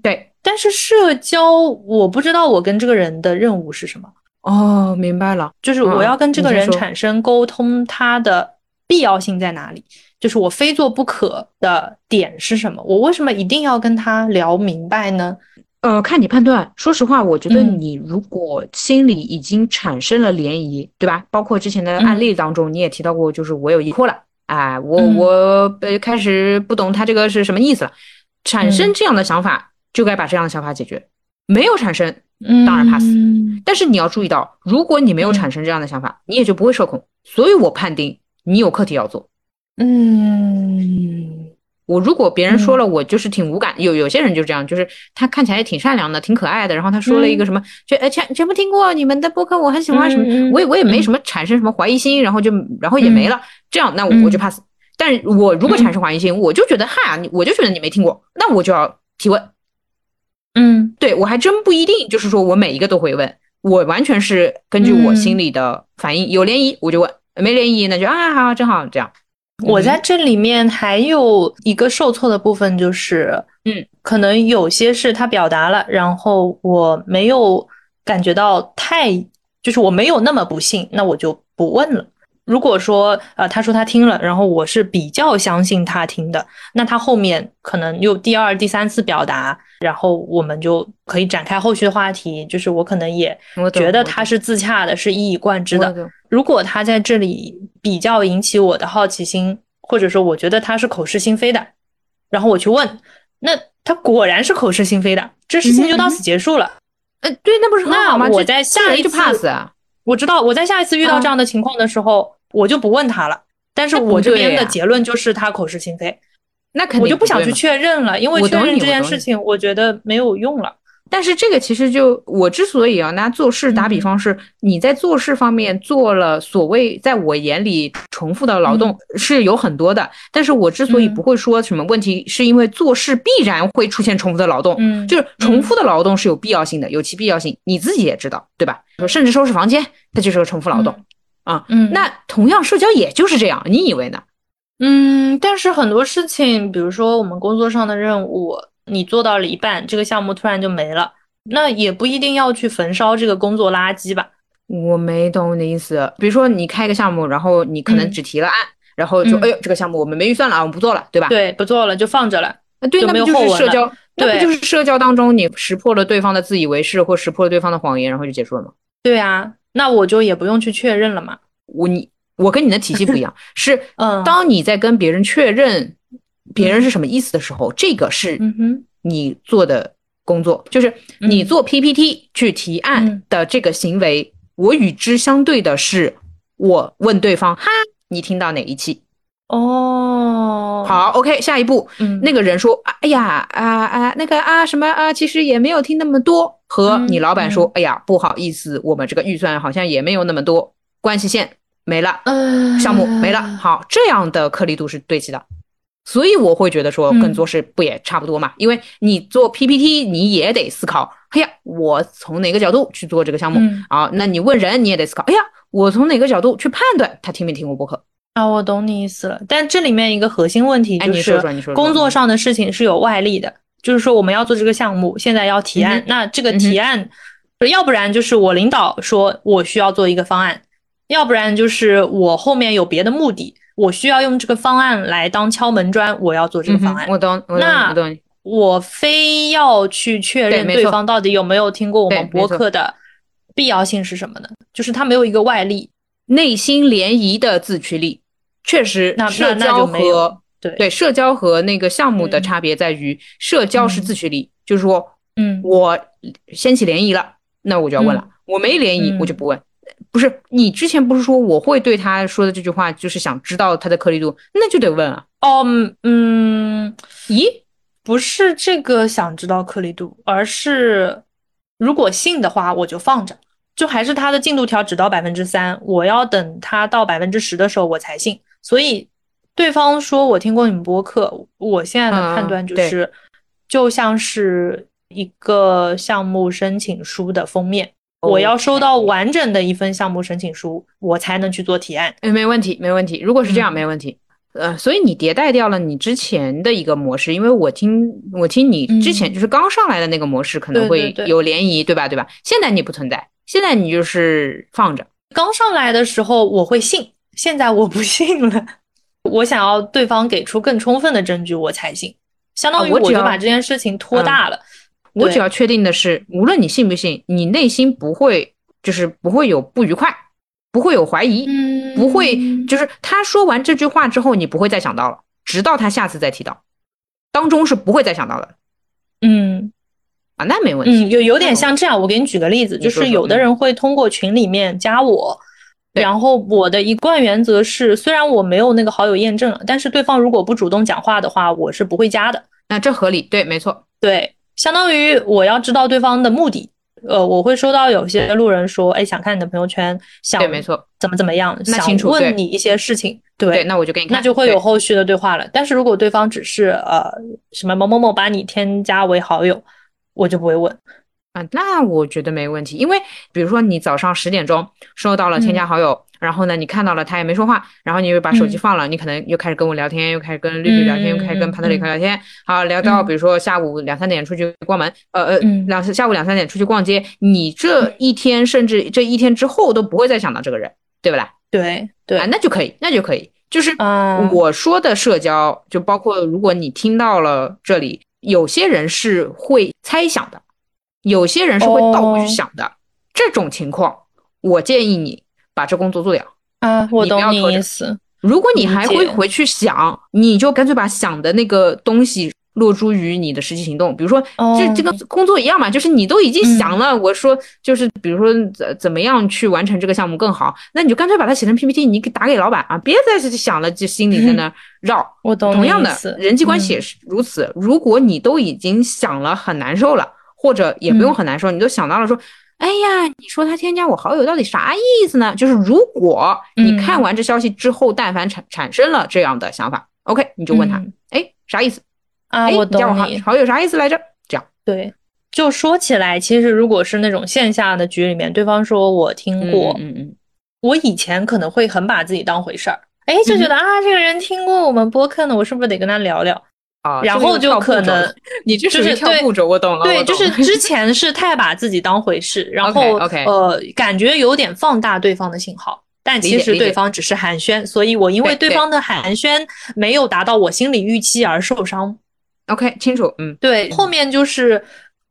对，但是社交，我不知道我跟这个人的任务是什么，哦，明白了。就是我嗯要跟这个人产生沟通，它的必要性在哪里？就是我非做不可的点是什么？我为什么一定要跟他聊明白呢？呃，看你判断。说实话，我觉得嗯你如果心里已经产生了涟漪，对吧？包括之前的案例当中，你也提到过，就是我有疑惑了，哎，我嗯我呃开始不懂他这个是什么意思了，产生嗯这样的想法，就该把这样的想法解决。没有产生，嗯，当然 pass 但是你要注意到，如果你没有嗯产生这样的想法，你也就不会社恐。所以我判定你有课题要做。嗯。我如果别人说嗯。了，我就是挺无感，有有些人就这样，就是他看起来也挺善良的，挺可爱的，然后他说了一个什么，就呃全全部听过你们的播客，我很喜欢什么，我也我也没嗯什么产生什么怀疑心，然后就然后也没了，这样那我嗯。我就 pass。但是我如果产生怀疑心，我就觉得嗨啊，我就觉得你没听过，那我就要提问。嗯。对我还真不一定，就是说我每一个都会问，我完全是根据我心里的反应，有涟漪我就问，没涟漪那就啊好正好这样。我在这里面还有一个受挫的部分，就是，嗯，可能有些是他表达了，然后我没有感觉到太，就是我没有那么不信，那我就不问了。如果说，呃，他说他听了，然后我是比较相信他听的，那他后面可能又第二、第三次表达，然后我们就可以展开后续的话题。就是我可能也我觉得他是自洽的，是一以贯之的。如果他在这里比较引起我的好奇心，或者说我觉得他是口是心非的，然后我去问，那他果然是口是心非的，这事情就到此结束了。呃，对，那不是很好吗？那我在下一次 pass 次啊。我知道我在下一次遇到嗯这样的情况的时候，我就不问他了。但是我这边的结论就是他口是心非，那肯定我就不想去确认了，因为确认这件事情，我觉得没有用了。但是这个其实就我之所以要拿做事打比嗯方是，你在做事方面做了所谓在我眼里重复的劳动是有很多的，但是我之所以嗯不会说什么问题，是因为做事必然会出现重复的劳动，嗯就是重复的劳动是有必要性的，有其必要性，你自己也知道，对吧？甚至收拾房间，它就是个重复劳动。啊，嗯，那同样社交也就是这样，你以为呢？嗯，但是很多事情，比如说我们工作上的任务，你做到了一半，这个项目突然就没了，那也不一定要去焚烧这个工作垃圾吧？我没懂你的意思。比如说你开一个项目，然后你可能嗯只提了案，然后就嗯哎呦这个项目我们没预算了，我们不做了，对吧？对，不做了就放着了。啊，对，那不就是社交，那对不就是社交当中你识破了对方的自以为是，或识破了对方的谎言，然后就结束了吗？对啊，那我就也不用去确认了嘛。我你我跟你的体系不一样，是嗯。当你在跟别人确认别人是什么意思的时候，这个是嗯哼，你做的工作，就是你嗯做 PPT 去提案嗯的这个行为，我与之相对的是，我问对方哈，你听到哪一期？哦，，好，OK，下一步，嗯，那个人说，哎呀啊啊，那个啊什么啊，其实也没有听那么多。和嗯你老板说，哎呀，不好意思，我们这个预算好像也没有那么多，关系线没了，呃项目没了。好，这样的颗粒度是对齐的。所以我会觉得说，嗯跟做事不也差不多嘛？因为你做 PPT，你也得思考，哎呀，我从哪个角度去做这个项目嗯啊？那你问人，你也得思考，哎呀，我从哪个角度去判断他听没听过播客？啊，我懂你意思了。但这里面一个核心问题哎，就是工作上的事情是有外力的，就是说我们要做这个项目，现在要提案，嗯那这个提案，要不然就是我领导说我需要做一个方案，要不然就是我后面有别的目的，我需要用这个方案来当敲门砖，我要做这个方案。我懂，我懂，那我懂。我非要去确认对方到底有没有听过我们对没错播客的必要性是什么呢？就是他没有一个外力，内心涟漪的自驱力，确实那，社交和对。对社交和那个项目的嗯。差别在于，社交是自驱力，就是说嗯。我掀起涟漪了，那我就要问了，我没涟漪，嗯。我就不问。不是你之前不是说我会对他说的这句话，就是想知道他的颗粒度，那就得问啊。哦，嗯嗯，咦，不是这个想知道颗粒度，而是如果信的话，我就放着，就还是他的进度条只到百分之三，我要等他到百分之十的时候我才信。所以对方说我听过你们播客，我现在的判断就是，就像是一个项目申请书的封面。我要收到完整的一份项目申请书，我才能去做提案。哎，没问题，没问题。如果是这样，嗯没问题。呃，所以你迭代掉了你之前的一个模式，因为我听我听你之前嗯就是刚上来的那个模式可能会有涟漪，对吧？对吧？现在你不存在，现在你就是放着。刚上来的时候我会信，现在我不信了。我想要对方给出更充分的证据，我才信。相当于我就把这件事情拖大了。对我只要确定的是，无论你信不信，你内心不会就是不会有不愉快，不会有怀疑，嗯不会就是他说完这句话之后，你不会再想到了，直到他下次再提到，当中是不会再想到的嗯啊，那没问题。嗯，有有点像这样。我给你举个例子，就是有的人会通过群里面加我，然后我的一贯原则是，虽然我没有那个好友验证了，但是对方如果不主动讲话的话，我是不会加的。那这合理，对，没错。对，相当于我要知道对方的目的。呃，我会收到有些路人说，哎，想看你的朋友圈，想对，没错。怎么怎么样，想问你一些事情，对，对，那我就给你看，那就会有后续的对话了。但是如果对方只是呃什么某某某把你添加为好友，我就不会问。啊，那我觉得没问题，因为比如说你早上十点钟收到了添加好友，然后呢你看到了他也没说话，然后你又把手机嗯。放了，你可能又开始跟我聊天，又开始跟绿绿聊天，又开始跟帕特里克聊天，好聊到嗯。比如说下午两三点出去逛门，呃呃嗯。两下午两三点出去逛街，你这一天甚至这一天之后都不会再想到这个人，对不啦？对对。啊，那就可以，那就可以，就是啊我说的社交，就包括如果你听到了这里，有些人是会猜想的，有些人是会倒过去哦。想的。这种情况，我建议你把这工作做掉。啊，我懂你意思。如果你还会回去想，你就干脆把想的那个东西落诸于你的实际行动。比如说，哦这这个工作一样嘛，就是你都已经想了，我说就是比如说怎怎么样去完成这个项目更好，那你就干脆把它写成 PPT，你给打给老板啊，别再是想了，就心里在那 绕。我懂同样的人际关系也嗯是如此。如果你都已经想了很难受了，或者也不用嗯很难受，你都想到了说，哎呀，你说他添加我好友到底啥意思呢？就是如果你嗯看完这消息之后，但凡产产生了这样的想法，OK，你就问他，嗯哎，啥意思？啊，哎，我你加你。好友啥意思来着？这样，对，就说起来，其实如果是那种线下的局里面，对方说我听过，嗯嗯我以前可能会很把自己当回事儿，哎，就嗯觉得、啊，这个人听过我们播客呢，我是不是得跟他聊聊？啊，然后就可能，你就是跳步骤，我懂了，对，就是 之前是太把自己当回事，然后 OK，OK 呃，感觉有点放大对方的信号，但其实对方只是寒暄，所以我因为对方的寒暄没有达到我心理预期而受伤。OK 清楚，嗯，对，后面就是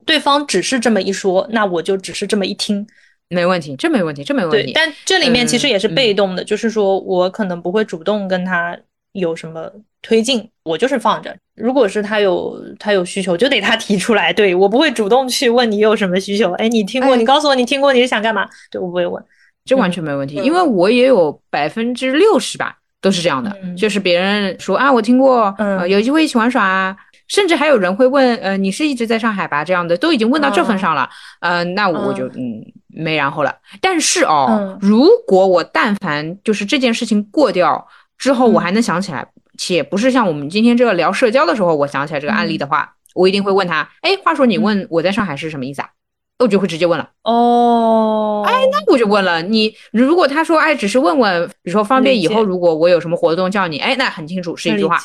对方只是这么一说，那我就只是这么一听，没问题，这没问题，这没问题。但这里面其实也是被动的，就是说我可能不会主动跟他有什么推进，我就是放着。如果是他有他有需求，就得他提出来。对我不会主动去问你有什么需求。哎，你听过？你告诉我你听过？你是想干嘛？对我不会问，这完全没问题，因为我也有百分之六十吧，都是这样的，就是别人说啊，我听过，嗯，有机会一起玩耍啊。甚至还有人会问，呃，你是一直在上海吧？这样的都已经问到这份上了，呃，那我就嗯没然后了。但是哦，如果我但凡就是这件事情过掉之后，我还能想起来，且不是像我们今天这个聊社交的时候，我想起来这个案例的话，我一定会问他，哎，话说你问我在上海是什么意思啊？我就会直接问了。哦，哎，那我就问了你，如果他说，哎，只是问问，比如说方便以后如果我有什么活动叫你，哎，那很清楚是一句话。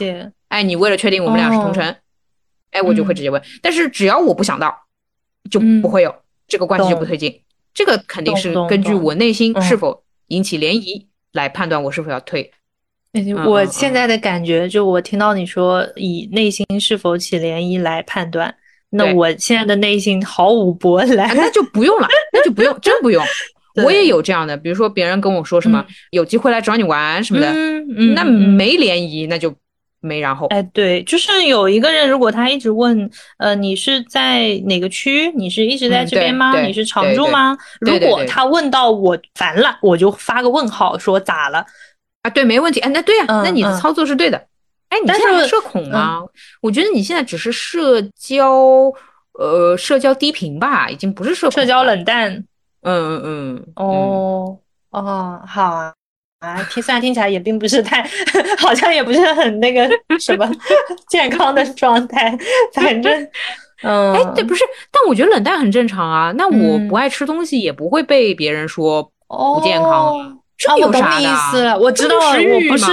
哎，你为了确定我们俩是同城。哎，我就会直接问，但是只要我不想到，就不会有这个关系就不推进。这个肯定是根据我内心是否引起涟漪来判断我是否要退。我现在的感觉，就我听到你说以内心是否起涟漪来判断，那我现在的内心毫无波澜，那就不用了，那就不用，真不用。我也有这样的，比如说别人跟我说什么有机会来找你玩什么的，那没涟漪，那就。没然后，哎，对，就是有一个人，如果他一直问，呃，你是在哪个区？你是一直在这边吗？你是常住吗？如果他问到我烦了，我就发个问号，说咋了？啊，对，没问题。哎，那对呀，那你的操作是对的。哎，你现在社恐吗？我觉得你现在只是社交，呃，社交低频吧，已经不是社社交冷淡。嗯嗯嗯。哦哦，好啊。啊，听虽然听起来也并不是太，好像也不是很那个什么 健康的状态，反正，嗯，哎，对，不是，但我觉得冷淡很正常啊。那我不爱吃东西也不会被别人说不健康啊。这有啥意思了？我知道，我不是，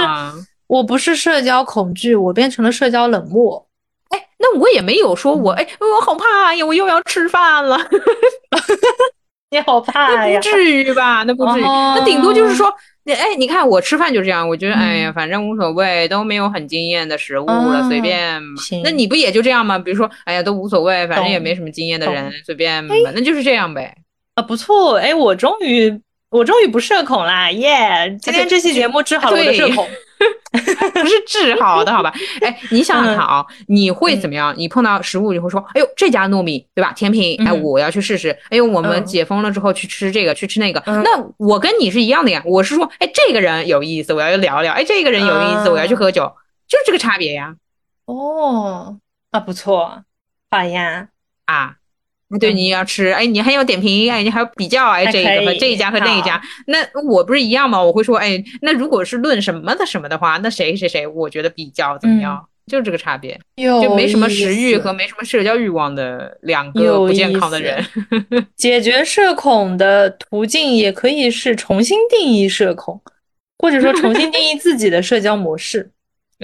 我不是社交恐惧，我变成了社交冷漠。哎，那我也没有说我，哎，我好怕呀，我又要吃饭了。你好怕呀？不至于吧？那不至于，那顶多就是说。你哎，你看我吃饭就这样，我觉得哎呀，反正无所谓，都没有很惊艳的食物了，随便。那你不也就这样吗？比如说，哎呀，都无所谓，反正也没什么惊艳的人，随便吧，那就是这样呗。啊，不错，哎，我终于，我终于不社恐啦，耶！今天这期节目治好了我的社恐。不是治好的，好吧？哎，你想想看啊，你会怎么样？你碰到食物，你会说：“哎呦，这家糯米，对吧？甜品，哎，我要去试试。”哎呦，我们解封了之后去吃这个，去吃那个。那我跟你是一样的呀，我是说，哎，这个人有意思，我要聊聊。哎，这个人有意思，我要去喝酒，就是这个差别呀。哦，啊不错，好呀，啊。对，你要吃，哎，你还要点评，哎，你还要比较，哎，这个和这一家和那一家，那我不是一样吗？我会说，哎，那如果是论什么的什么的话，那谁谁谁，我觉得比较怎么样，就是这个差别，就没什么食欲和没什么社交欲望的两个不健康的人。解决社恐的途径也可以是重新定义社恐，或者说重新定义自己的社交模式。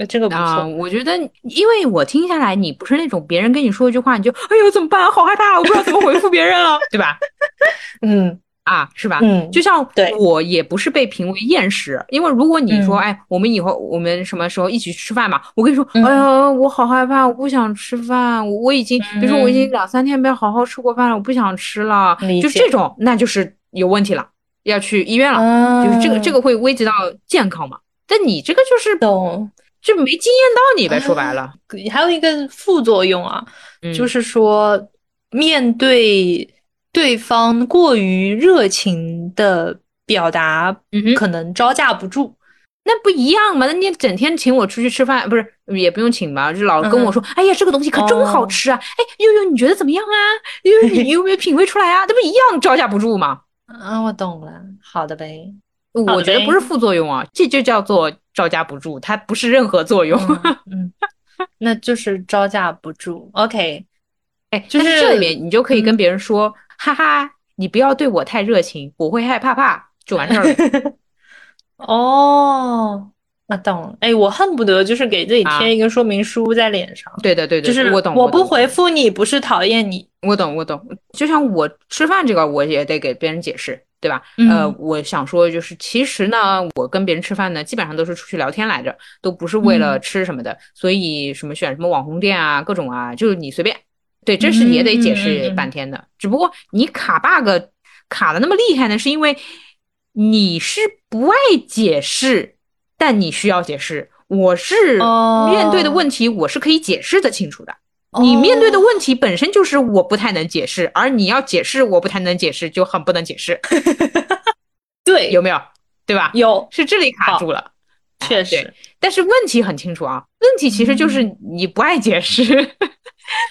这个不错，我觉得，因为我听下来，你不是那种别人跟你说一句话，你就哎呦怎么办？好害怕，我不知道怎么回复别人了，对吧？嗯啊，是吧？嗯，就像我也不是被评为厌食，因为如果你说哎，我们以后我们什么时候一起去吃饭嘛？我跟你说，哎呀，我好害怕，我不想吃饭，我已经，比如说我已经两三天没好好吃过饭了，我不想吃了，就这种，那就是有问题了，要去医院了，就是这个这个会危及到健康嘛？但你这个就是懂。就没惊艳到你呗，说白了，还有一个副作用啊，就是说面对对方过于热情的表达，可能招架不住。那不一样吗？那你整天请我出去吃饭，不是也不用请吧？就老跟我说，哎呀，这个东西可真好吃啊！哎，悠悠你觉得怎么样啊？悠悠你有没有品味出来啊？这不一样招架不住吗？啊，我懂了，好的呗。我觉得不是副作用啊，这就叫做招架不住，它不是任何作用。嗯，那就是招架不住。OK，哎，就是这里面你就可以跟别人说，哈哈，你不要对我太热情，我会害怕怕，就完事儿了。哦，那懂了。哎，我恨不得就是给自己贴一个说明书在脸上。对的，对的，就是我懂。我不回复你，不是讨厌你。我懂，我懂。就像我吃饭这个，我也得给别人解释。对吧？呃，我想说就是，其实呢，我跟别人吃饭呢，基本上都是出去聊天来着，都不是为了吃什么的。所以什么选什么网红店啊，各种啊，就是你随便。对，这是也得解释半天的。只不过你卡 bug，卡的那么厉害呢？是因为你是不爱解释，但你需要解释。我是面对的问题，我是可以解释的清楚的。你面对的问题本身就是我不太能解释，而你要解释我不太能解释，就很不能解释。对，有没有？对吧？有，是这里卡住了。确实，但是问题很清楚啊，问题其实就是你不爱解释。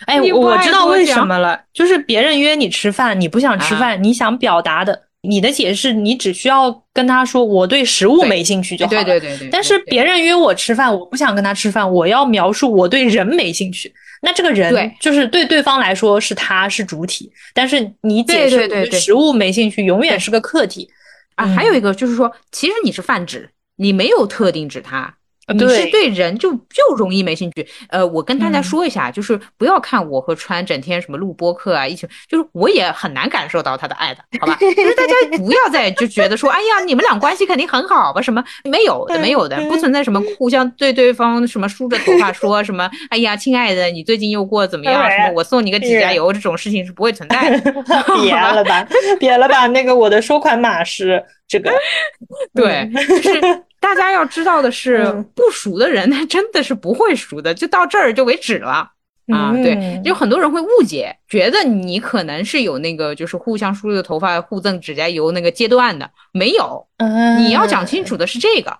哎，我知道为什么了，就是别人约你吃饭，你不想吃饭，你想表达的，你的解释，你只需要跟他说我对食物没兴趣就好了。对对对对。但是别人约我吃饭，我不想跟他吃饭，我要描述我对人没兴趣。那这个人就是对对方来说是他是主体，但是你解释对食物没兴趣，永远是个客体啊。还有一个就是说，其实你是泛指，你没有特定指他。你是对人就就容易没兴趣，呃，我跟大家说一下，就是不要看我和川整天什么录播课啊，一起就是我也很难感受到他的爱的，好吧？就是大家不要再就觉得说，哎呀，你们俩关系肯定很好吧？什么 没有的，没有的，不存在什么互相对对方什么梳着头发说什么，哎呀，亲爱的，你最近又过得怎么样？什么我送你个指甲油这种事情是不会存在的。别了吧，别了吧，那个我的收款码是这个，对，是。大家要知道的是，不熟的人他 真的是不会熟的，就到这儿就为止了啊！对，有很多人会误解，觉得你可能是有那个就是互相梳的头发、互赠指甲油那个阶段的，没有。你要讲清楚的是这个，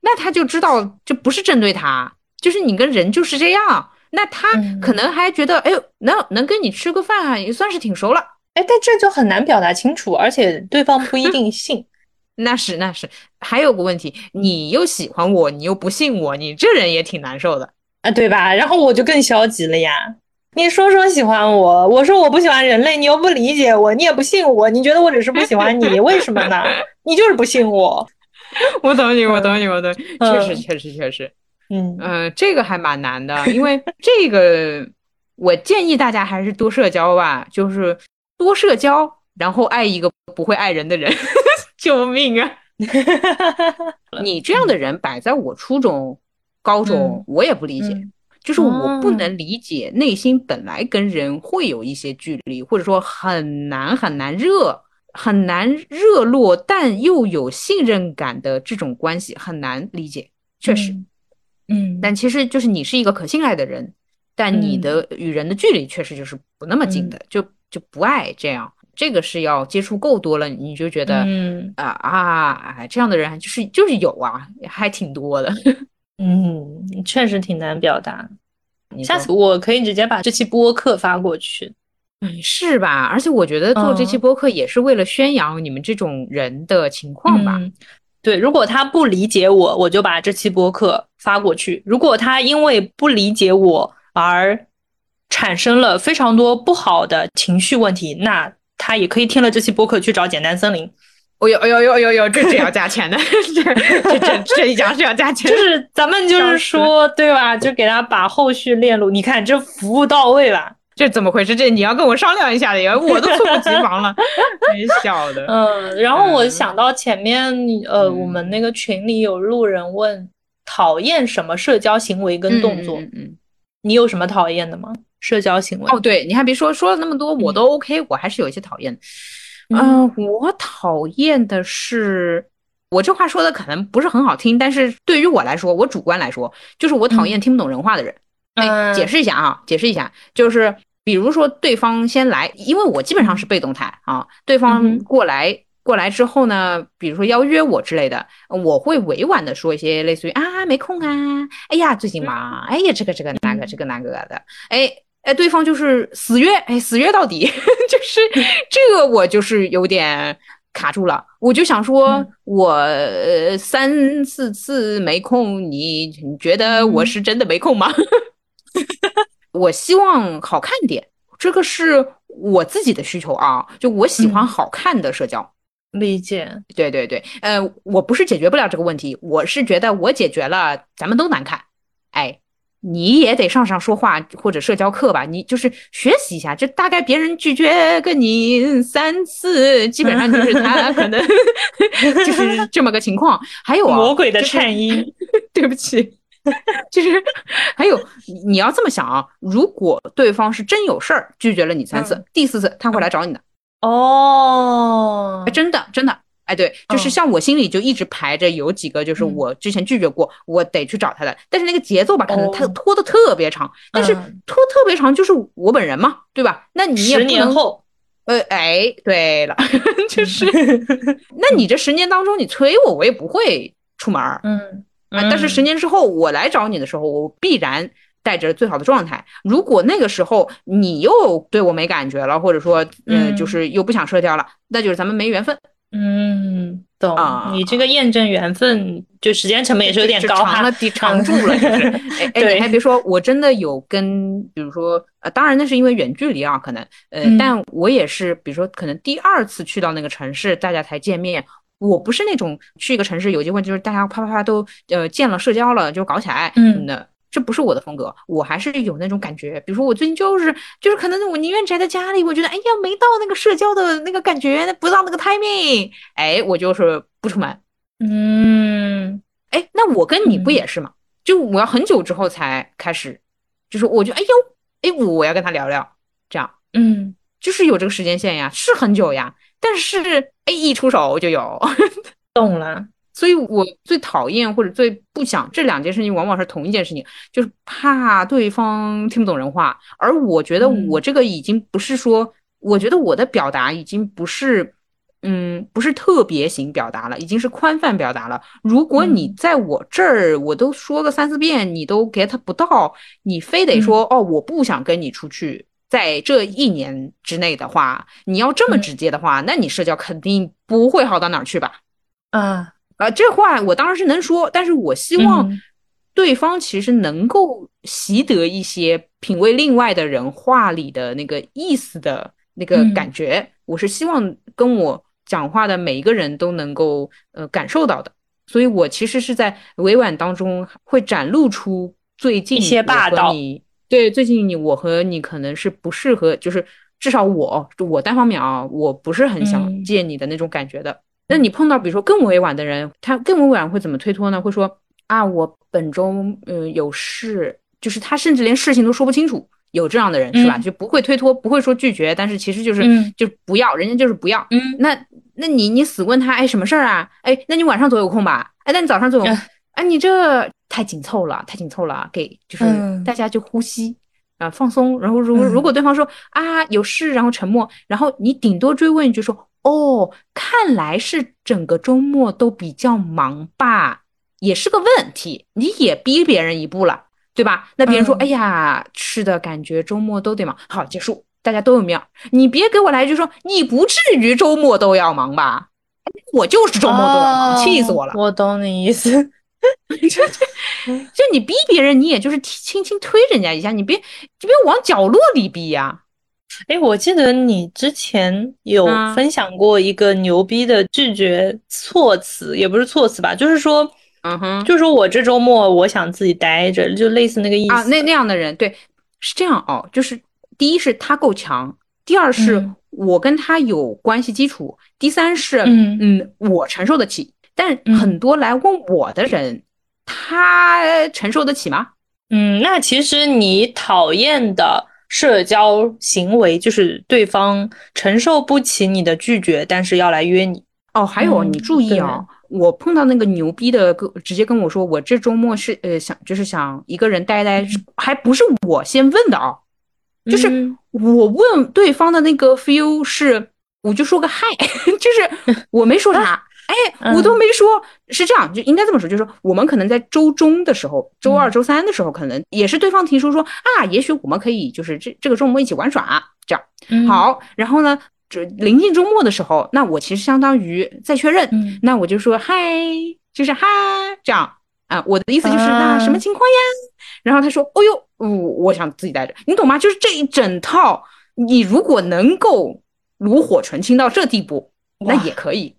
那他就知道这不是针对他，就是你跟人就是这样。那他可能还觉得，哎呦，能能跟你吃个饭也算是挺熟了。哎，但这就很难表达清楚，而且对方不一定信。那 是那是，还有个问题，你又喜欢我，你又不信我，你这人也挺难受的啊，对吧？然后我就更消极了呀。你说说喜欢我，我说我不喜欢人类，你又不理解我，你也不信我，你觉得我只是不喜欢你，为什么呢？你就是不信我。我懂你，我懂你，我懂。确实，确实，确实。嗯嗯，这个还蛮难的，因为这个我建议大家还是多社交吧，就是多社交，然后爱一个不会爱人的人。救命啊！你这样的人摆在我初中、高中，我也不理解。就是我不能理解，内心本来跟人会有一些距离，或者说很难很难热、很难热络，但又有信任感的这种关系，很难理解。确实，嗯，但其实就是你是一个可信赖的人，但你的与人的距离确实就是不那么近的，就就不爱这样。这个是要接触够多了，你就觉得，嗯啊啊，这样的人就是就是有啊，还挺多的。嗯，确实挺难表达。下次我可以直接把这期播客发过去。嗯，是吧？而且我觉得做这期播客也是为了宣扬你们这种人的情况吧。对，如果他不理解我，我就把这期播客发过去。如果他因为不理解我而产生了非常多不好的情绪问题，那。他也可以听了这期播客去找简单森林。哦呦，哦呦，呦呦呦，这 是要加钱的，这这这这一讲是要加钱。就是咱们就是说，对吧？就给他把后续链路，你看这服务到位了，这怎么回事？这你要跟我商量一下的，呀，我都猝不及防了，没晓得。嗯，然后我想到前面，呃，我们那个群里有路人问，讨厌什么社交行为跟动作？嗯，你有什么讨厌的吗？社交行为哦，对你还别说，说了那么多我都 OK，我还是有一些讨厌。嗯，我讨厌的是，我这话说的可能不是很好听，但是对于我来说，我主观来说，就是我讨厌听不懂人话的人。哎，解释一下啊，解释一下，就是比如说对方先来，因为我基本上是被动态啊，对方过来。过来之后呢，比如说邀约我之类的，我会委婉的说一些类似于啊没空啊，哎呀最近忙，哎呀这个这个那个这个那个的，哎哎对方就是死约，哎死约到底，就是 这个我就是有点卡住了，我就想说我三四次没空，你你觉得我是真的没空吗？我希望好看点，这个是我自己的需求啊，就我喜欢好看的社交。理解，对对对，呃，我不是解决不了这个问题，我是觉得我解决了，咱们都难看。哎，你也得上上说话或者社交课吧，你就是学习一下，这大概别人拒绝个你三次，基本上就是他 可能就是这么个情况。还有魔鬼的颤音，对不起，就是还有你要这么想啊，如果对方是真有事儿拒绝了你三次，第四次他会来找你的。哦，真的真的，哎，对，就是像我心里就一直排着有几个，就是我之前拒绝过，我得去找他的，但是那个节奏吧，可能他拖的特别长，但是拖特别长就是我本人嘛，对吧？那你也十年后，呃，哎，对了，就是，那你这十年当中你催我，我也不会出门儿，嗯。啊！但是十年之后我来找你的时候，我必然带着最好的状态。如果那个时候你又对我没感觉了，或者说，嗯，就是又不想社交了，那就是咱们没缘分。嗯，懂。你这个验证缘分，就时间成本也是有点高哈，长住了。哎 哎，你还别说，我真的有跟，比如说，呃，当然那是因为远距离啊，可能，呃，但我也是，比如说，可能第二次去到那个城市，大家才见面。我不是那种去一个城市有机会就是大家啪啪啪都呃见了社交了就搞起来，嗯，那这不是我的风格，我还是有那种感觉。比如说我最近就是就是可能我宁愿宅在家里，我觉得哎呀没到那个社交的那个感觉，不到那个 timing，哎，我就是不出门。嗯，哎，那我跟你不也是吗？就我要很久之后才开始，就是我就哎呦哎我要跟他聊聊，这样，嗯，就是有这个时间线呀，是很久呀。但是哎一出手就有，懂了。所以我最讨厌或者最不想这两件事情，往往是同一件事情，就是怕对方听不懂人话。而我觉得我这个已经不是说，我觉得我的表达已经不是，嗯，不是特别型表达了，已经是宽泛表达了。如果你在我这儿，我都说个三四遍，你都 get 不到，你非得说哦，我不想跟你出去。在这一年之内的话，你要这么直接的话，那你社交肯定不会好到哪儿去吧？啊啊，这话我当然是能说，但是我希望对方其实能够习得一些品味另外的人话里的那个意思的那个感觉。我是希望跟我讲话的每一个人都能够呃感受到的，所以我其实是在委婉当中会展露出最近一些霸道。对，最近你我和你可能是不适合，就是至少我我单方面啊，我不是很想见你的那种感觉的。那你碰到比如说更委婉的人，他更委婉会怎么推脱呢？会说啊，我本周嗯有事，就是他甚至连事情都说不清楚，有这样的人是吧？就不会推脱，不会说拒绝，但是其实就是就不要，人家就是不要。嗯，那那你你死问他，哎，什么事儿啊？哎，那你晚上总有空吧？哎，那你早上总有？哎，你这。太紧凑了，太紧凑了，给就是大家就呼吸啊，放松。然后如如果对方说啊有事，然后沉默，然后你顶多追问一句说哦，看来是整个周末都比较忙吧，也是个问题。你也逼别人一步了，对吧？那别人说哎呀，是的感觉周末都得忙。好，结束，大家都有面。你别给我来一句说你不至于周末都要忙吧？我就是周末都要忙，气死我了。我懂你意思。就 你逼别人，你也就是轻轻推人家一下，你别你别往角落里逼呀。哎，我记得你之前有分享过一个牛逼的拒绝措辞，也不是措辞吧，就是说，嗯哼，就是说我这周末我想自己待着，就类似那个意思啊。那那样的人，对，是这样哦，就是第一是他够强，第二是我跟他有关系基础，第三是嗯嗯我承受得起。但很多来问我的人，他承受得起吗？嗯，那其实你讨厌的社交行为就是对方承受不起你的拒绝，但是要来约你。哦，还有你注意啊，我碰到那个牛逼的，跟直接跟我说，我这周末是呃想就是想一个人待待，还不是我先问的啊，就是我问对方的那个 feel 是，我就说个嗨，就是我没说啥。哎，我都没说，是这样，就应该这么说，就是说，我们可能在周中的时候，周二、周三的时候，可能也是对方提出说啊，也许我们可以就是这这个周末一起玩耍，这样好。然后呢，这临近周末的时候，那我其实相当于在确认，那我就说嗨，就是嗨，这样啊，我的意思就是那什么情况呀？然后他说，哦呦，我我想自己待着，你懂吗？就是这一整套，你如果能够炉火纯青到这地步，那也可以。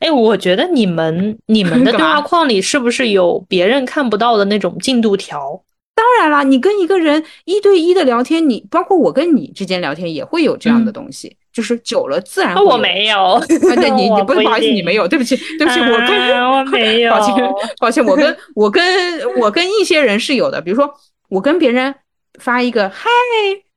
哎，我觉得你们你们的 对话框里是不是有别人看不到的那种进度条？当然了，你跟一个人一对一的聊天，你包括我跟你之间聊天也会有这样的东西，就是久了自然。我没有，对，你 你不不好意思，你没有，对不起，对不起，我跟我没有，抱歉，抱歉，我跟我跟我跟一些人是有的，比如说我跟别人发一个嗨，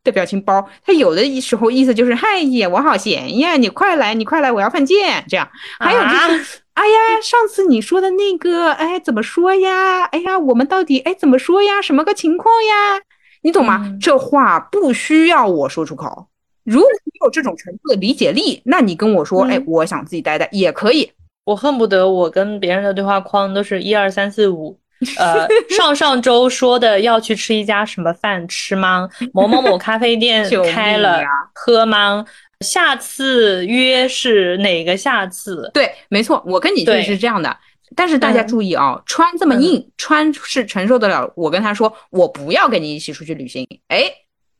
的表情包，他有的时候意思就是嗨呀，我好闲呀，你快来，你快来，我要犯贱这样。还有就是，哎呀，上次你说的那个，哎，怎么说呀？哎呀，我们到底哎怎么说呀？什么个情况呀？你懂吗？这话不需要我说出口。如果你有这种程度的理解力，那你跟我说，哎，我想自己待待也可以。我恨不得我跟别人的对话框都是一二三四五。呃，上上周说的要去吃一家什么饭吃吗？某某某咖啡店 开了喝吗？下次约是哪个下次？对，没错，我跟你就是这样的。但是大家注意啊，穿这么硬，穿是承受得了。我跟他说，我不要跟你一起出去旅行，哎，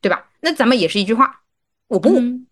对吧？那咱们也是一句话，我不。嗯，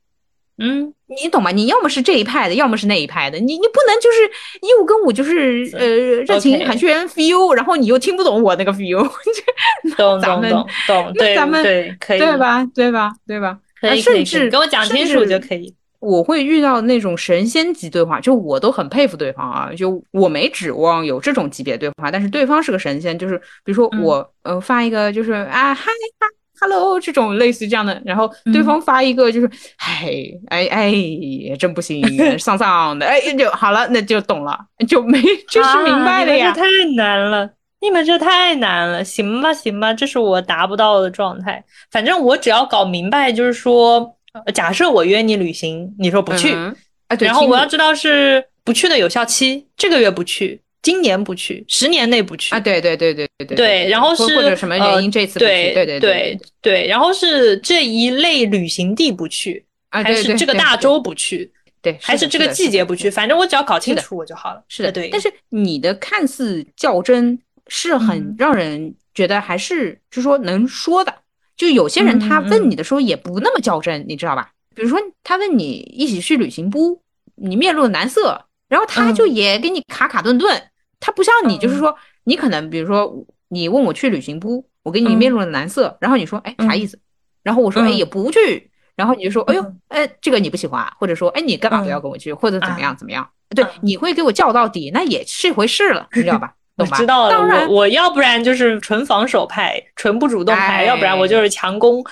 你懂吗？你要么是这一派的，要么是那一派的。你你不能就是一五跟五就是呃热情喊缺 feel，然后你又听不懂我那个 feel。懂懂懂懂，那咱们对可以对吧？对吧？对吧？可以甚至给我讲清楚就可以。我会遇到那种神仙级对话，就我都很佩服对方啊。就我没指望有这种级别对话，但是对方是个神仙。就是比如说我呃发一个就是啊嗨嗨。Hello，这种类似这样的，然后对方发一个就是，哎哎哎，真不行，丧丧的，哎就好了，那就懂了，就没就是明白了呀。太难了，你们这太难了，行吧行吧，这是我达不到的状态。反正我只要搞明白，就是说，假设我约你旅行，你说不去，啊对，然后我要知道是不去的有效期，这个月不去。今年不去，十年内不去啊！对对对对对对对，然后是或者什么原因这次不去？对对对对，然后是这一类旅行地不去，还是这个大洲不去？对，还是这个季节不去？反正我只要搞清楚我就好了。是的，对。但是你的看似较真，是很让人觉得还是就是说能说的。就有些人他问你的时候也不那么较真，你知道吧？比如说他问你一起去旅行不？你面露难色，然后他就也给你卡卡顿顿。他不像你，就是说，你可能比如说，你问我去旅行不？我给你面露了难色，然后你说，哎，啥意思？然后我说，哎，也不去。然后你就说，哎呦，哎，这个你不喜欢，或者说，哎，你干嘛不要跟我去，或者怎么样怎么样？对，你会给我叫到底，那也是一回事了，你知道吧？懂吧？知道了。当然，我要不然就是纯防守派，纯不主动派，要不然我就是强攻。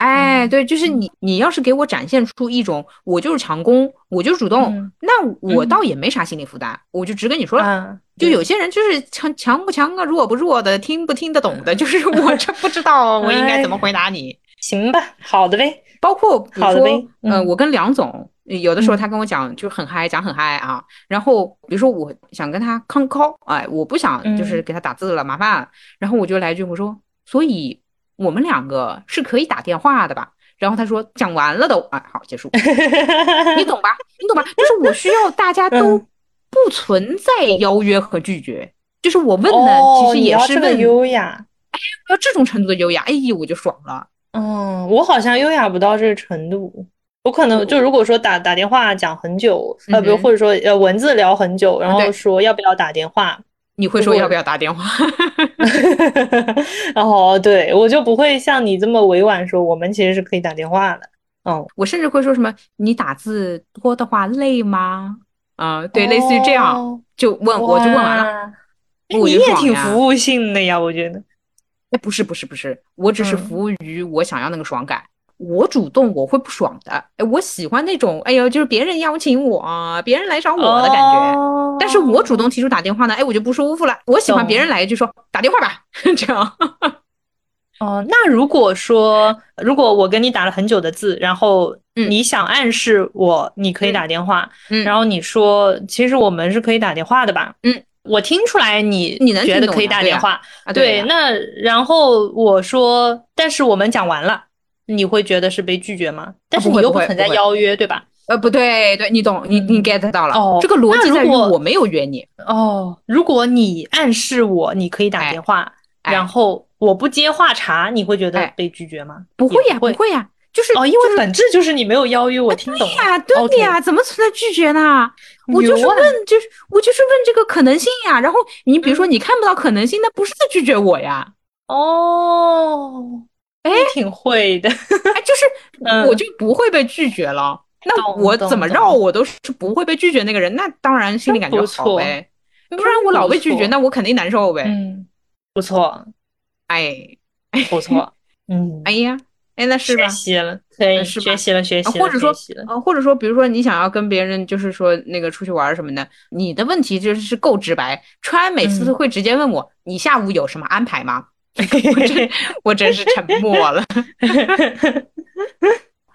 哎，对，就是你，你要是给我展现出一种我就是强攻，我就主动，那我倒也没啥心理负担，我就直跟你说了。就有些人就是强强不强啊，弱不弱的，听不听得懂的，就是我这不知道我应该怎么回答你。行吧，好的呗。包括比如说，嗯，我跟梁总有的时候他跟我讲就很嗨，讲很嗨啊。然后比如说我想跟他 call，哎，我不想就是给他打字了，麻烦。然后我就来一句我说，所以。我们两个是可以打电话的吧？然后他说讲完了都，啊，好结束，你懂吧？你懂吧？就是我需要大家都不存在邀约和拒绝，就是我问的其实也是问优雅，哎，要这种程度的优雅，哎呀，我就爽了。嗯，我好像优雅不到这个程度，我可能就如果说打打电话讲很久，呃，比如或者说呃文字聊很久，然后说要不要打电话。你会说要不要打电话？然 后对我就不会像你这么委婉说，我们其实是可以打电话的。嗯，我甚至会说什么，你打字多的话累吗？啊，对，类似于这样，就问我就问完了。你也挺服务性的呀，我觉得。哎，不是不是不是，我只是服务于我想要那个爽感。我主动我会不爽的，哎，我喜欢那种，哎呦，就是别人邀请我，别人来找我的感觉。但是我主动提出打电话呢，哎，我就不舒服了。我喜欢别人来一句说打电话吧，这样。哦，那如果说，如果我跟你打了很久的字，然后你想暗示我你可以打电话，然后你说其实我们是可以打电话的吧？嗯，我听出来你你能觉得可以打电话，对，那然后我说，但是我们讲完了。你会觉得是被拒绝吗？但是你又不存在邀约，对吧？呃，不对，对你懂，你你 get 到了。哦，这个逻辑在于我没有约你。哦，如果你暗示我你可以打电话，然后我不接话茬，你会觉得被拒绝吗？不会呀，不会呀，就是哦，因为本质就是你没有邀约，我听懂了。呀，对呀，怎么存在拒绝呢？我就是问，就是我就是问这个可能性呀。然后你比如说你看不到可能性，那不是在拒绝我呀。哦。哎，挺会的，哎，就是 我就不会被拒绝了。那我怎么绕我都是不会被拒绝那个人，那当然心里感觉好呗。不然我老被拒绝，那我肯定难受呗。嗯，不错，哎，不错，嗯，哎呀，哎，那是吧？学习了，可以学习了，学习了，或者说，呃，或者说，比如说你想要跟别人就是说那个出去玩什么的，你的问题就是够直白。川每次都会直接问我，你下午有什么安排吗？我真，我真是沉默了。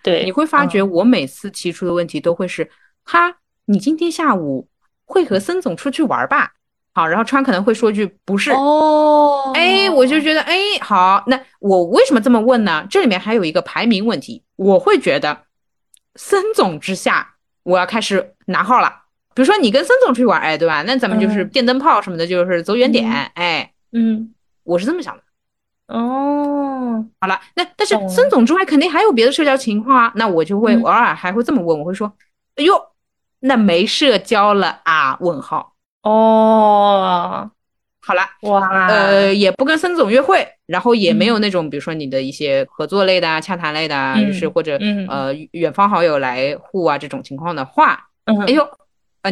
对，你会发觉我每次提出的问题都会是，哈，你今天下午会和森总出去玩吧？好，然后川可能会说句不是哦，哎，我就觉得哎，好，那我为什么这么问呢？这里面还有一个排名问题，我会觉得森总之下，我要开始拿号了。比如说你跟森总出去玩，哎，对吧？那咱们就是电灯泡什么的，就是走远点，哎，嗯，我是这么想的。哦，好了，那但是孙总之外肯定还有别的社交情况啊，那我就会偶尔还会这么问，我会说，哎呦，那没社交了啊？问号。哦，好了，哇，呃，也不跟孙总约会，然后也没有那种，比如说你的一些合作类的啊、洽谈类的啊，就是或者呃远方好友来沪啊这种情况的话，哎呦，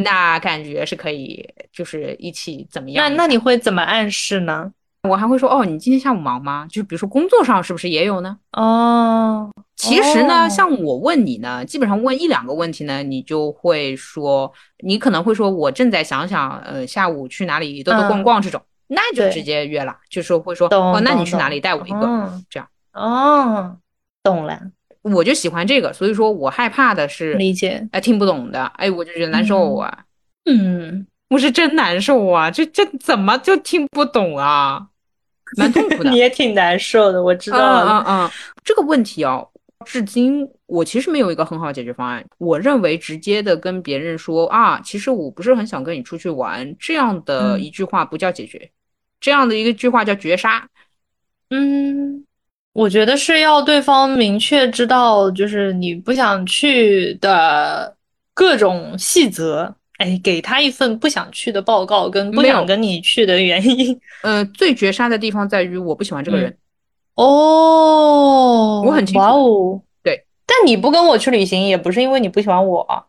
那感觉是可以，就是一起怎么样？那那你会怎么暗示呢？我还会说，哦，你今天下午忙吗？就是比如说工作上是不是也有呢？哦，其实呢，像我问你呢，基本上问一两个问题呢，你就会说，你可能会说我正在想想，呃，下午去哪里兜兜逛逛这种，那就直接约了，就是会说，哦，那你去哪里？带我一个，这样。哦，懂了，我就喜欢这个，所以说我害怕的是理解，哎，听不懂的，哎，我就觉得难受啊，嗯，我是真难受啊，这这怎么就听不懂啊？蛮痛苦的，你也挺难受的，我知道了。嗯嗯，这个问题哦，至今我其实没有一个很好的解决方案。我认为直接的跟别人说啊，其实我不是很想跟你出去玩，这样的一句话不叫解决，这样的一个句话叫绝杀。嗯，我觉得是要对方明确知道，就是你不想去的各种细则。哎，给他一份不想去的报告，跟不想跟你去的原因。呃，最绝杀的地方在于我不喜欢这个人。哦，我很清楚。哇哦，对。但你不跟我去旅行，也不是因为你不喜欢我啊，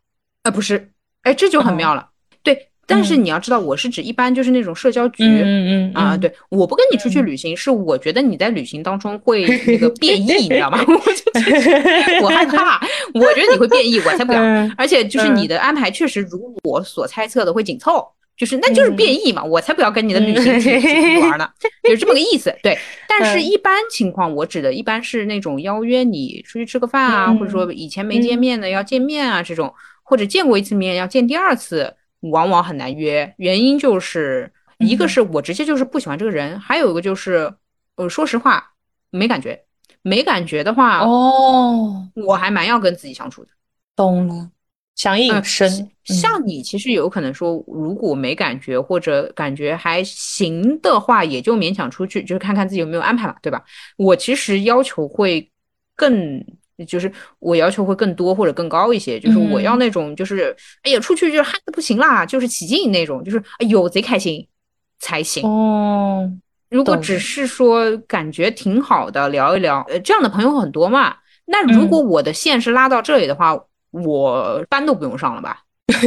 不是。哎，这就很妙了。对。但是你要知道，我是指一般就是那种社交局，嗯嗯啊，对，我不跟你出去旅行，是我觉得你在旅行当中会 那个变异，你知道吗？我就我害怕，我觉得你会变异，我才不要。而且就是你的安排确实如我所猜测的会紧凑，就是那就是变异嘛，我才不要跟你的旅行去玩呢，就是这么个意思。对，但是一般情况，我指的一般是那种邀约你出去吃个饭啊，或者说以前没见面的要见面啊这种，或者见过一次面要见第二次。往往很难约，原因就是一个是我直接就是不喜欢这个人，还有一个就是，呃，说实话没感觉，没感觉的话，哦，我还蛮要跟自己相处的。懂了，想隐身。像你其实有可能说，如果没感觉或者感觉还行的话，也就勉强出去，就是看看自己有没有安排嘛，对吧？我其实要求会更。就是我要求会更多或者更高一些，就是我要那种就是哎呀出去就是嗨的不行啦，就是起劲那种，就是哎呦贼开心才行哦。如果只是说感觉挺好的聊一聊，呃这样的朋友很多嘛。那如果我的线是拉到这里的话，我班都不用上了吧？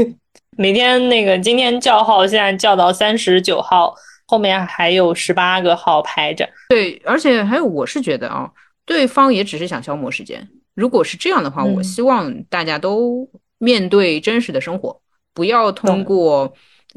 每天那个今天叫号现在叫到三十九号，后面还有十八个号排着。对，而且还有我是觉得啊。对方也只是想消磨时间。如果是这样的话，我希望大家都面对真实的生活，不要通过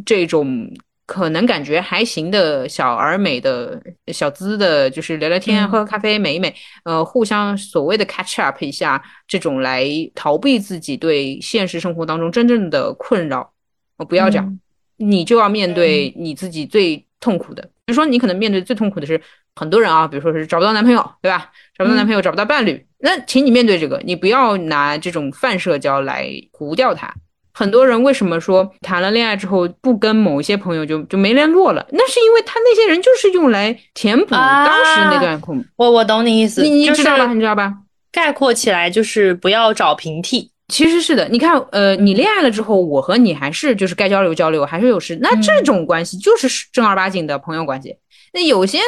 这种可能感觉还行的小而美的小资的，就是聊聊天、喝喝咖啡、美一美，呃，互相所谓的 catch up 一下，这种来逃避自己对现实生活当中真正的困扰。我不要这样，你就要面对你自己最痛苦的。比如说，你可能面对最痛苦的是很多人啊，比如说是找不到男朋友，对吧？找不到男朋友，找不到伴侣，那请你面对这个，你不要拿这种泛社交来糊掉它。很多人为什么说谈了恋爱之后不跟某一些朋友就就没联络了？那是因为他那些人就是用来填补当时那段空。我我懂你意思，你你知道吧？你知道吧？概括起来就是不要找平替。其实是的，你看，呃，你恋爱了之后，我和你还是就是该交流交流，还是有事。那这种关系就是正儿八经的朋友关系。那有些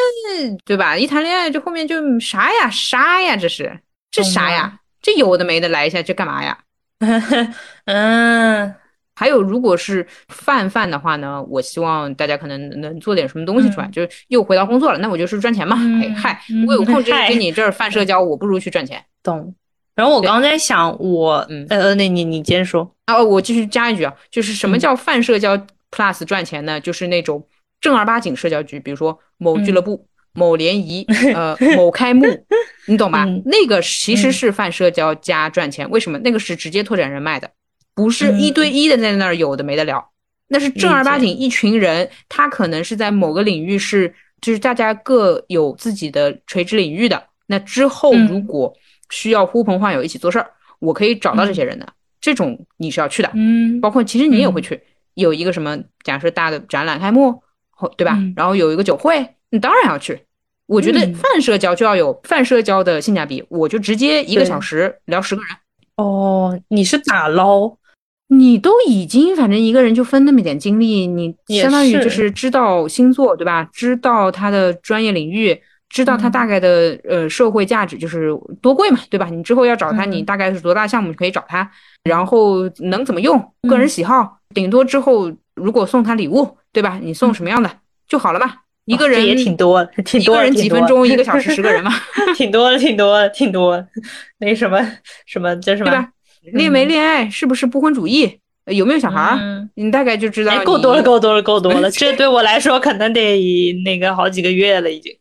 对吧？一谈恋爱就后面就啥呀啥呀，这是这啥呀？这有的没的来一下，这干嘛呀？嗯，还有，如果是泛泛的话呢，我希望大家可能能做点什么东西出来，就是又回到工作了，那我就是赚钱嘛。哎嗨，我有空就跟你这儿 泛社交，我不如去赚钱。懂。然后我刚刚在想，我嗯呃，那你你接着说。啊，我继续加一句啊，就是什么叫泛社交 plus 赚钱呢？就是那种正儿八经社交局，比如说某俱乐部、某联谊、呃某开幕，你懂吧？那个其实是泛社交加赚钱。为什么？那个是直接拓展人脉的。不是一对一的在那儿有的没得聊，那是正儿八经一群人，他可能是在某个领域是，就是大家各有自己的垂直领域的。那之后如果需要呼朋唤友一起做事儿，我可以找到这些人的，这种你是要去的。嗯，包括其实你也会去，有一个什么假设大的展览开幕，对吧？然后有一个酒会，你当然要去。我觉得泛社交就要有泛社交的性价比，我就直接一个小时聊十个人。哦，你是打捞？你都已经反正一个人就分那么点精力，你相当于就是知道星座对吧？知道他的专业领域，知道他大概的呃社会价值就是多贵嘛，对吧？你之后要找他，你大概是多大项目可以找他，然后能怎么用，个人喜好，顶多之后如果送他礼物，对吧？你送什么样的就好了吧？一个人也挺多，挺多，一个人几分钟，一个小时十个人嘛，挺多的，挺多，挺多。那什么什么叫什么？对吧？恋没恋爱，是不是不婚主义？有没有小孩儿？你大概就知道。够多了，够多了，够多了。这对我来说可能得那个好几个月了，已经。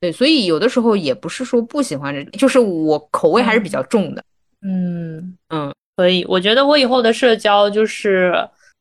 对，所以有的时候也不是说不喜欢这，就是我口味还是比较重的。嗯嗯，所以我觉得我以后的社交就是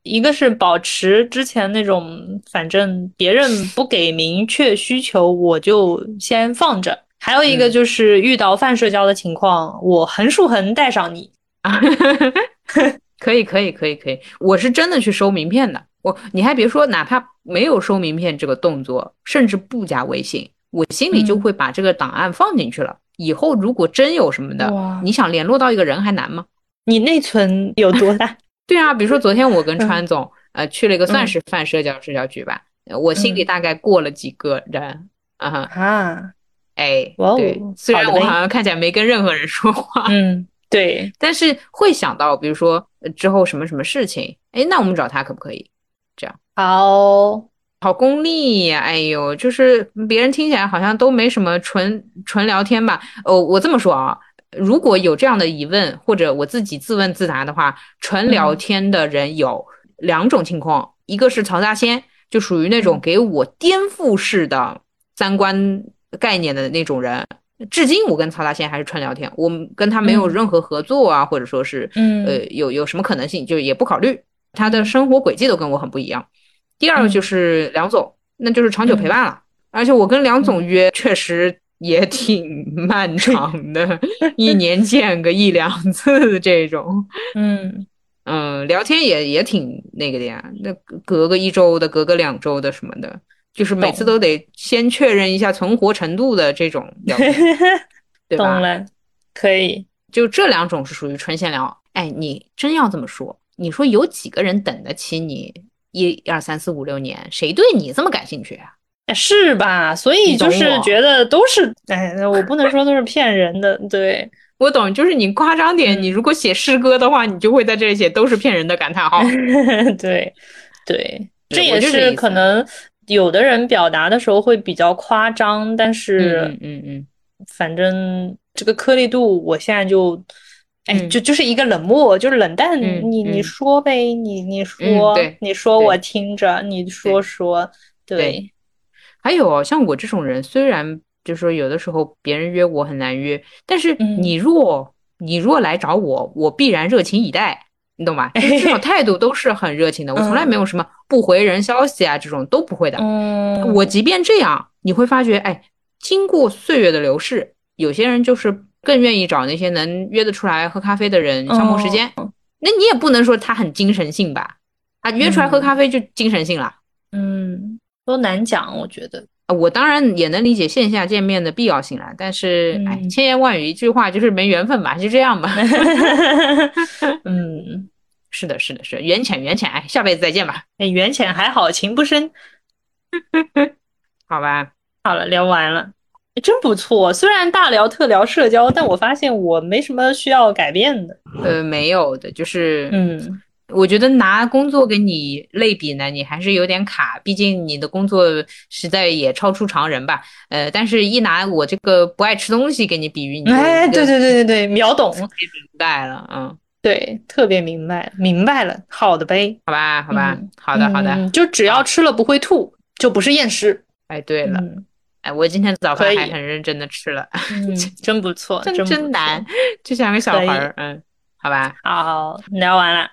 一个是保持之前那种，反正别人 不给明确需求，我就先放着。还有一个就是遇到泛社交的情况，我横竖横带上你。可以，可以，可以，可以。我是真的去收名片的。我，你还别说，哪怕没有收名片这个动作，甚至不加微信，我心里就会把这个档案放进去了。以后如果真有什么的，你想联络到一个人还难吗？你内存有多大？对啊，比如说昨天我跟川总，呃，去了一个算是泛社交社交局吧，我心里大概过了几个人啊哈。哎，对，虽然我好像看起来没跟任何人说话，嗯，对，但是会想到，比如说之后什么什么事情，哎，那我们找他可不可以？这样，好好功利呀！哎呦，就是别人听起来好像都没什么，纯纯聊天吧？哦，我这么说啊，如果有这样的疑问，或者我自己自问自答的话，纯聊天的人有两种情况，一个是曹大仙，就属于那种给我颠覆式的三观。概念的那种人，至今我跟曹大仙还是纯聊天，我们跟他没有任何合作啊，或者说是，呃，有有什么可能性，就也不考虑。他的生活轨迹都跟我很不一样。第二个就是梁总，那就是长久陪伴了，而且我跟梁总约确实也挺漫长的，一年见个一两次这种。嗯嗯，聊天也也挺那个的呀，那隔个一周的，隔个两周的什么的。就是每次都得先确认一下存活程度的这种，对吧？懂了，可以。就这两种是属于纯闲聊。哎，你真要这么说，你说有几个人等得起你一二三四五六年？谁对你这么感兴趣啊？是吧？所以就是觉得都是，哎，我不能说都是骗人的。对 我懂，就是你夸张点，你如果写诗歌的话，你就会在这里写都是骗人的感叹号。对对，这也是可能。有的人表达的时候会比较夸张，但是，嗯嗯嗯，反正这个颗粒度，我现在就，哎，就就是一个冷漠，就是冷淡。你你说呗，你你说，你说我听着，你说说，对。还有像我这种人，虽然就是说有的时候别人约我很难约，但是你若你若来找我，我必然热情以待。你懂吧？至少 态度都是很热情的，我从来没有什么不回人消息啊，这种都不会的。嗯，我即便这样，你会发觉，哎，经过岁月的流逝，有些人就是更愿意找那些能约得出来喝咖啡的人消磨时间。那你也不能说他很精神性吧？啊，约出来喝咖啡就精神性了？嗯，都难讲，我觉得。我当然也能理解线下见面的必要性了，但是哎，千言万语一句话就是没缘分吧，就这样吧。嗯，是的，是的，是缘浅缘浅，哎，下辈子再见吧。哎，缘浅还好，情不深。好吧，好了，聊完了，真不错。虽然大聊特聊社交，但我发现我没什么需要改变的。呃，没有的，就是嗯，我觉得拿工作跟你类比呢，你还是有点卡，毕竟你的工作实在也超出常人吧。呃，但是一拿我这个不爱吃东西给你比喻，你哎，对对对对对，秒懂，明白了，嗯，对，特别明白，明白了，好的呗，好吧，好吧，好的好的，就只要吃了不会吐，就不是厌食。哎，对了，哎，我今天早饭还很认真的吃了，真不错，真真难，就像个小孩儿，嗯，好吧，好，聊完了。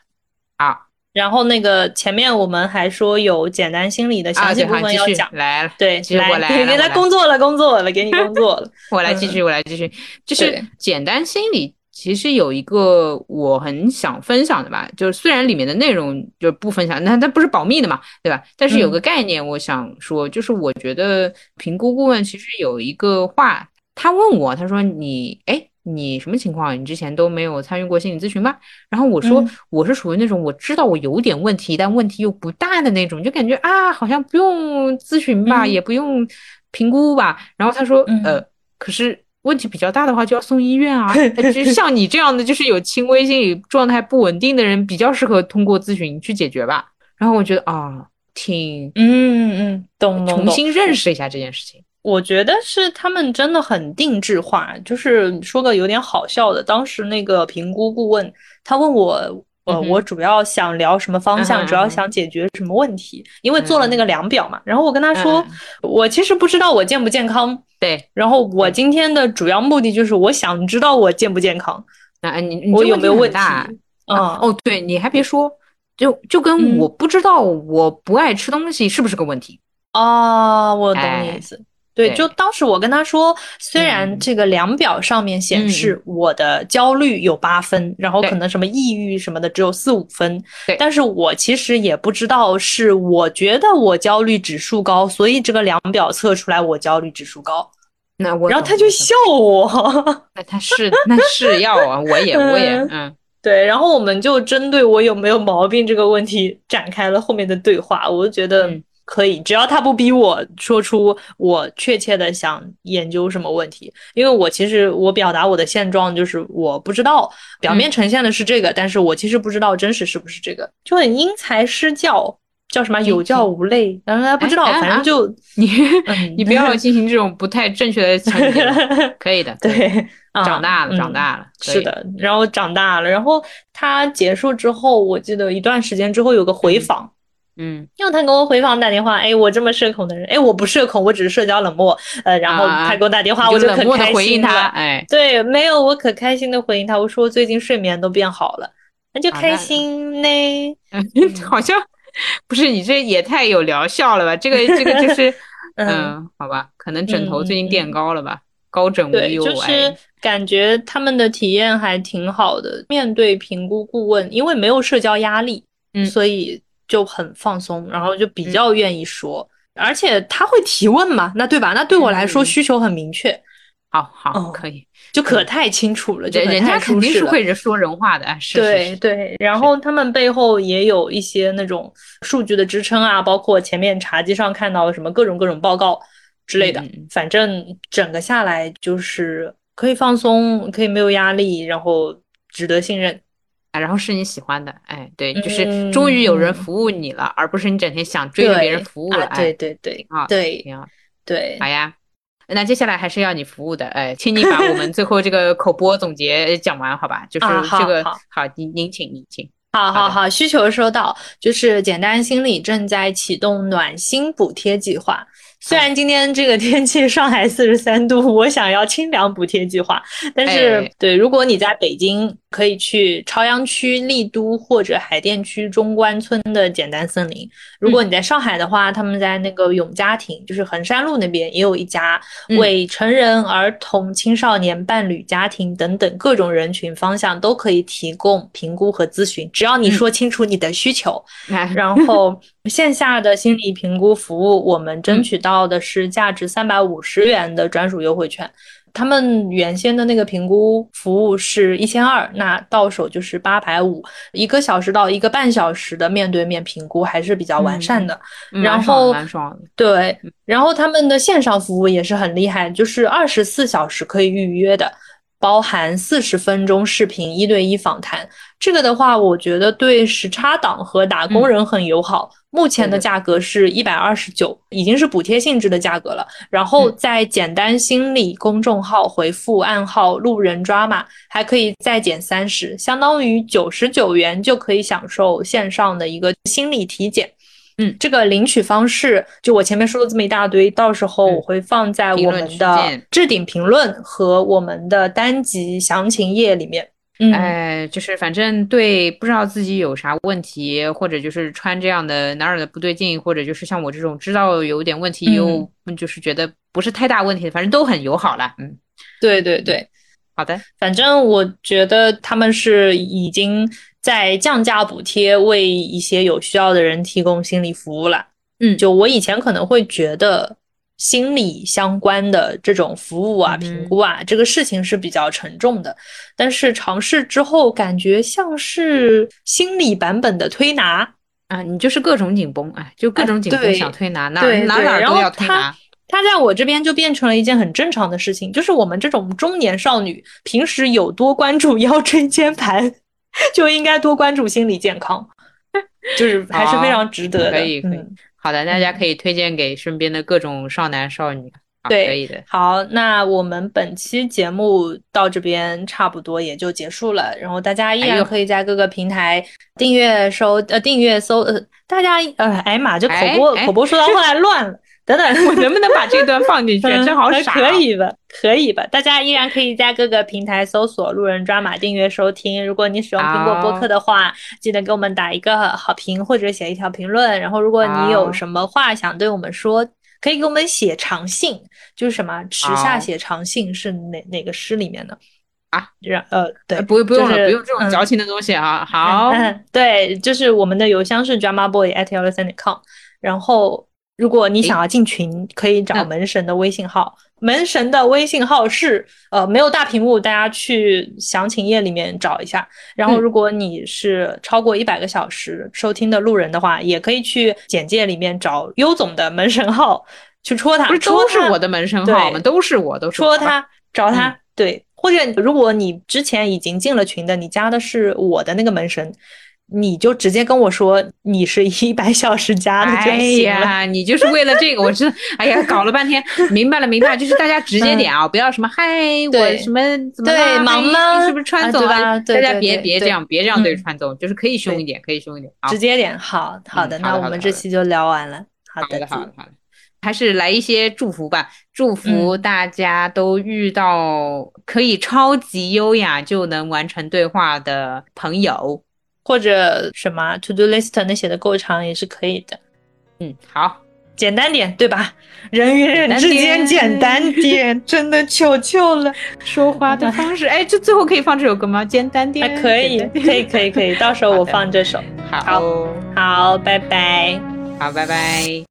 好，然后那个前面我们还说有简单心理的详细部分要讲，来了，对，来，给他工作了，工作了，给你工作了，我来继续，我来继续，就是简单心理其实有一个我很想分享的吧，就是虽然里面的内容就不分享，那它不是保密的嘛，对吧？但是有个概念我想说，就是我觉得评估顾问其实有一个话，他问我，他说你，哎。你什么情况？你之前都没有参与过心理咨询吗？然后我说我是属于那种我知道我有点问题，但问题又不大的那种，就感觉啊，好像不用咨询吧，也不用评估吧。然后他说，呃，可是问题比较大的话就要送医院啊。就像你这样的，就是有轻微心理状态不稳定的人，比较适合通过咨询去解决吧。然后我觉得啊，挺嗯嗯，懂懂，重新认识一下这件事情。我觉得是他们真的很定制化，就是说个有点好笑的。当时那个评估顾问他问我，呃，我主要想聊什么方向，主要想解决什么问题，因为做了那个量表嘛。然后我跟他说，我其实不知道我健不健康。对。然后我今天的主要目的就是我想知道我健不健康。那你我有没有问题？嗯哦，对，你还别说，就就跟我不知道我不爱吃东西是不是个问题？哦，我懂你意思。对，就当时我跟他说，虽然这个量表上面显示我的焦虑有八分，然后可能什么抑郁什么的只有四五分，但是我其实也不知道是我觉得我焦虑指数高，所以这个量表测出来我焦虑指数高。那我，然后他就笑我。那他是那是要啊，我也我也嗯，对，然后我们就针对我有没有毛病这个问题展开了后面的对话，我就觉得。可以，只要他不逼我说出我确切的想研究什么问题，因为我其实我表达我的现状就是我不知道，表面呈现的是这个，但是我其实不知道真实是不是这个，就很因材施教，叫什么有教无类，然后他不知道，反正就你你不要进行这种不太正确的 可以的，对，长大了，长大了，是的，然后长大了，然后他结束之后，我记得一段时间之后有个回访。嗯，因为他给我回访打电话，哎，我这么社恐的人，哎，我不社恐，我只是社交冷漠，呃，然后他给我打电话，我就可开心了，哎，对，没有，我可开心的回应他，我说我最近睡眠都变好了，那就开心呢，好像不是你这也太有疗效了吧？这个这个就是，嗯，好吧，可能枕头最近垫高了吧，高枕无忧，就是感觉他们的体验还挺好的，面对评估顾问，因为没有社交压力，嗯，所以。就很放松，然后就比较愿意说，而且他会提问嘛，那对吧？那对我来说需求很明确，好好可以，就可太清楚了，就人家肯定是会说人话的，是对对。然后他们背后也有一些那种数据的支撑啊，包括前面茶几上看到的什么各种各种报告之类的，反正整个下来就是可以放松，可以没有压力，然后值得信任。然后是你喜欢的，哎，对，就是终于有人服务你了，而不是你整天想追着别人服务了，对对对，啊，对，对，好呀，那接下来还是要你服务的，哎，请你把我们最后这个口播总结讲完，好吧？就是这个，好，您您请，您请，好好好，需求收到，就是简单心理正在启动暖心补贴计划。虽然今天这个天气上海四十三度，我想要清凉补贴计划，但是对，如果你在北京，可以去朝阳区丽都或者海淀区中关村的简单森林。如果你在上海的话，他们在那个永嘉庭，就是衡山路那边也有一家为成人、儿童、青少年、伴侣家庭等等各种人群方向都可以提供评估和咨询，只要你说清楚你的需求，然后。线下的心理评估服务，我们争取到的是价值三百五十元的专属优惠券。他们原先的那个评估服务是一千二，那到手就是八百五，一个小时到一个半小时的面对面评估还是比较完善的。然后，蛮爽的。对，然后他们的线上服务也是很厉害，就是二十四小时可以预约的。包含四十分钟视频一对一访谈。这个的话，我觉得对时差党和打工人很友好。目前的价格是一百二十九，已经是补贴性质的价格了。然后在简单心理公众号回复暗号路人抓马，还可以再减三十，相当于九十九元就可以享受线上的一个心理体检。嗯，这个领取方式就我前面说了这么一大堆，到时候我会放在我们的置顶评论和我们的单集详情页里面。嗯。哎，就是反正对不知道自己有啥问题，或者就是穿这样的哪儿的不对劲，或者就是像我这种知道有点问题又就是觉得不是太大问题，反正都很友好了。嗯，对对对，好的，反正我觉得他们是已经在降价补贴，为一些有需要的人提供心理服务了。嗯，就我以前可能会觉得。心理相关的这种服务啊、评估啊，这个事情是比较沉重的。但是尝试之后，感觉像是心理版本的推拿啊，你就是各种紧绷，哎，就各种紧绷想推拿，哪哪哪都要推拿。它在我这边就变成了一件很正常的事情，就是我们这种中年少女，平时有多关注腰椎间盘，就应该多关注心理健康，就是还是非常值得的。可以，可以。好的，大家可以推荐给身边的各种少男少女。对，可以的。好，那我们本期节目到这边差不多也就结束了。然后大家依然可以在各个平台订阅收呃订阅搜呃，大家呃哎妈，这口播口播说到后来乱了。等等，我能不能把这段放进去？真好傻。可以吧？可以吧？大家依然可以在各个平台搜索“路人抓马”订阅收听。如果你使用苹果播客的话，记得给我们打一个好评或者写一条评论。然后，如果你有什么话想对我们说，可以给我们写长信，就是什么“池下写长信”是哪哪个诗里面的啊？让呃，对，不不用了，不用这种矫情的东西啊。好，对，就是我们的邮箱是 drama boy at 幺六三点 com，然后。如果你想要进群，可以找门神的微信号。门神的微信号是呃没有大屏幕，大家去详情页里面找一下。然后，如果你是超过一百个小时收听的路人的话，也可以去简介里面找优总的门神号去戳他。不是都是我的门神号吗？都是我，都是戳他找他。对，或者如果你之前已经进了群的，你加的是我的那个门神。你就直接跟我说你是一百小时加的就行了。哎呀，你就是为了这个，我真哎呀，搞了半天，明白了，明白，就是大家直接点啊，不要什么嗨，我什么怎么对忙吗？是不是川总啊？大家别别这样，别这样对川总，就是可以凶一点，可以凶一点，直接点。好好的，那我们这期就聊完了。好的，好的，好的，还是来一些祝福吧，祝福大家都遇到可以超级优雅就能完成对话的朋友。或者什么 to do list 那写的够长也是可以的，嗯，好，简单点，对吧？人与人之间简单点，真的求求了。说话的方式，哎，这最后可以放这首歌吗？简单点，可以，可以，可以，可以，到时候我放这首。好，好，拜拜，好，拜拜。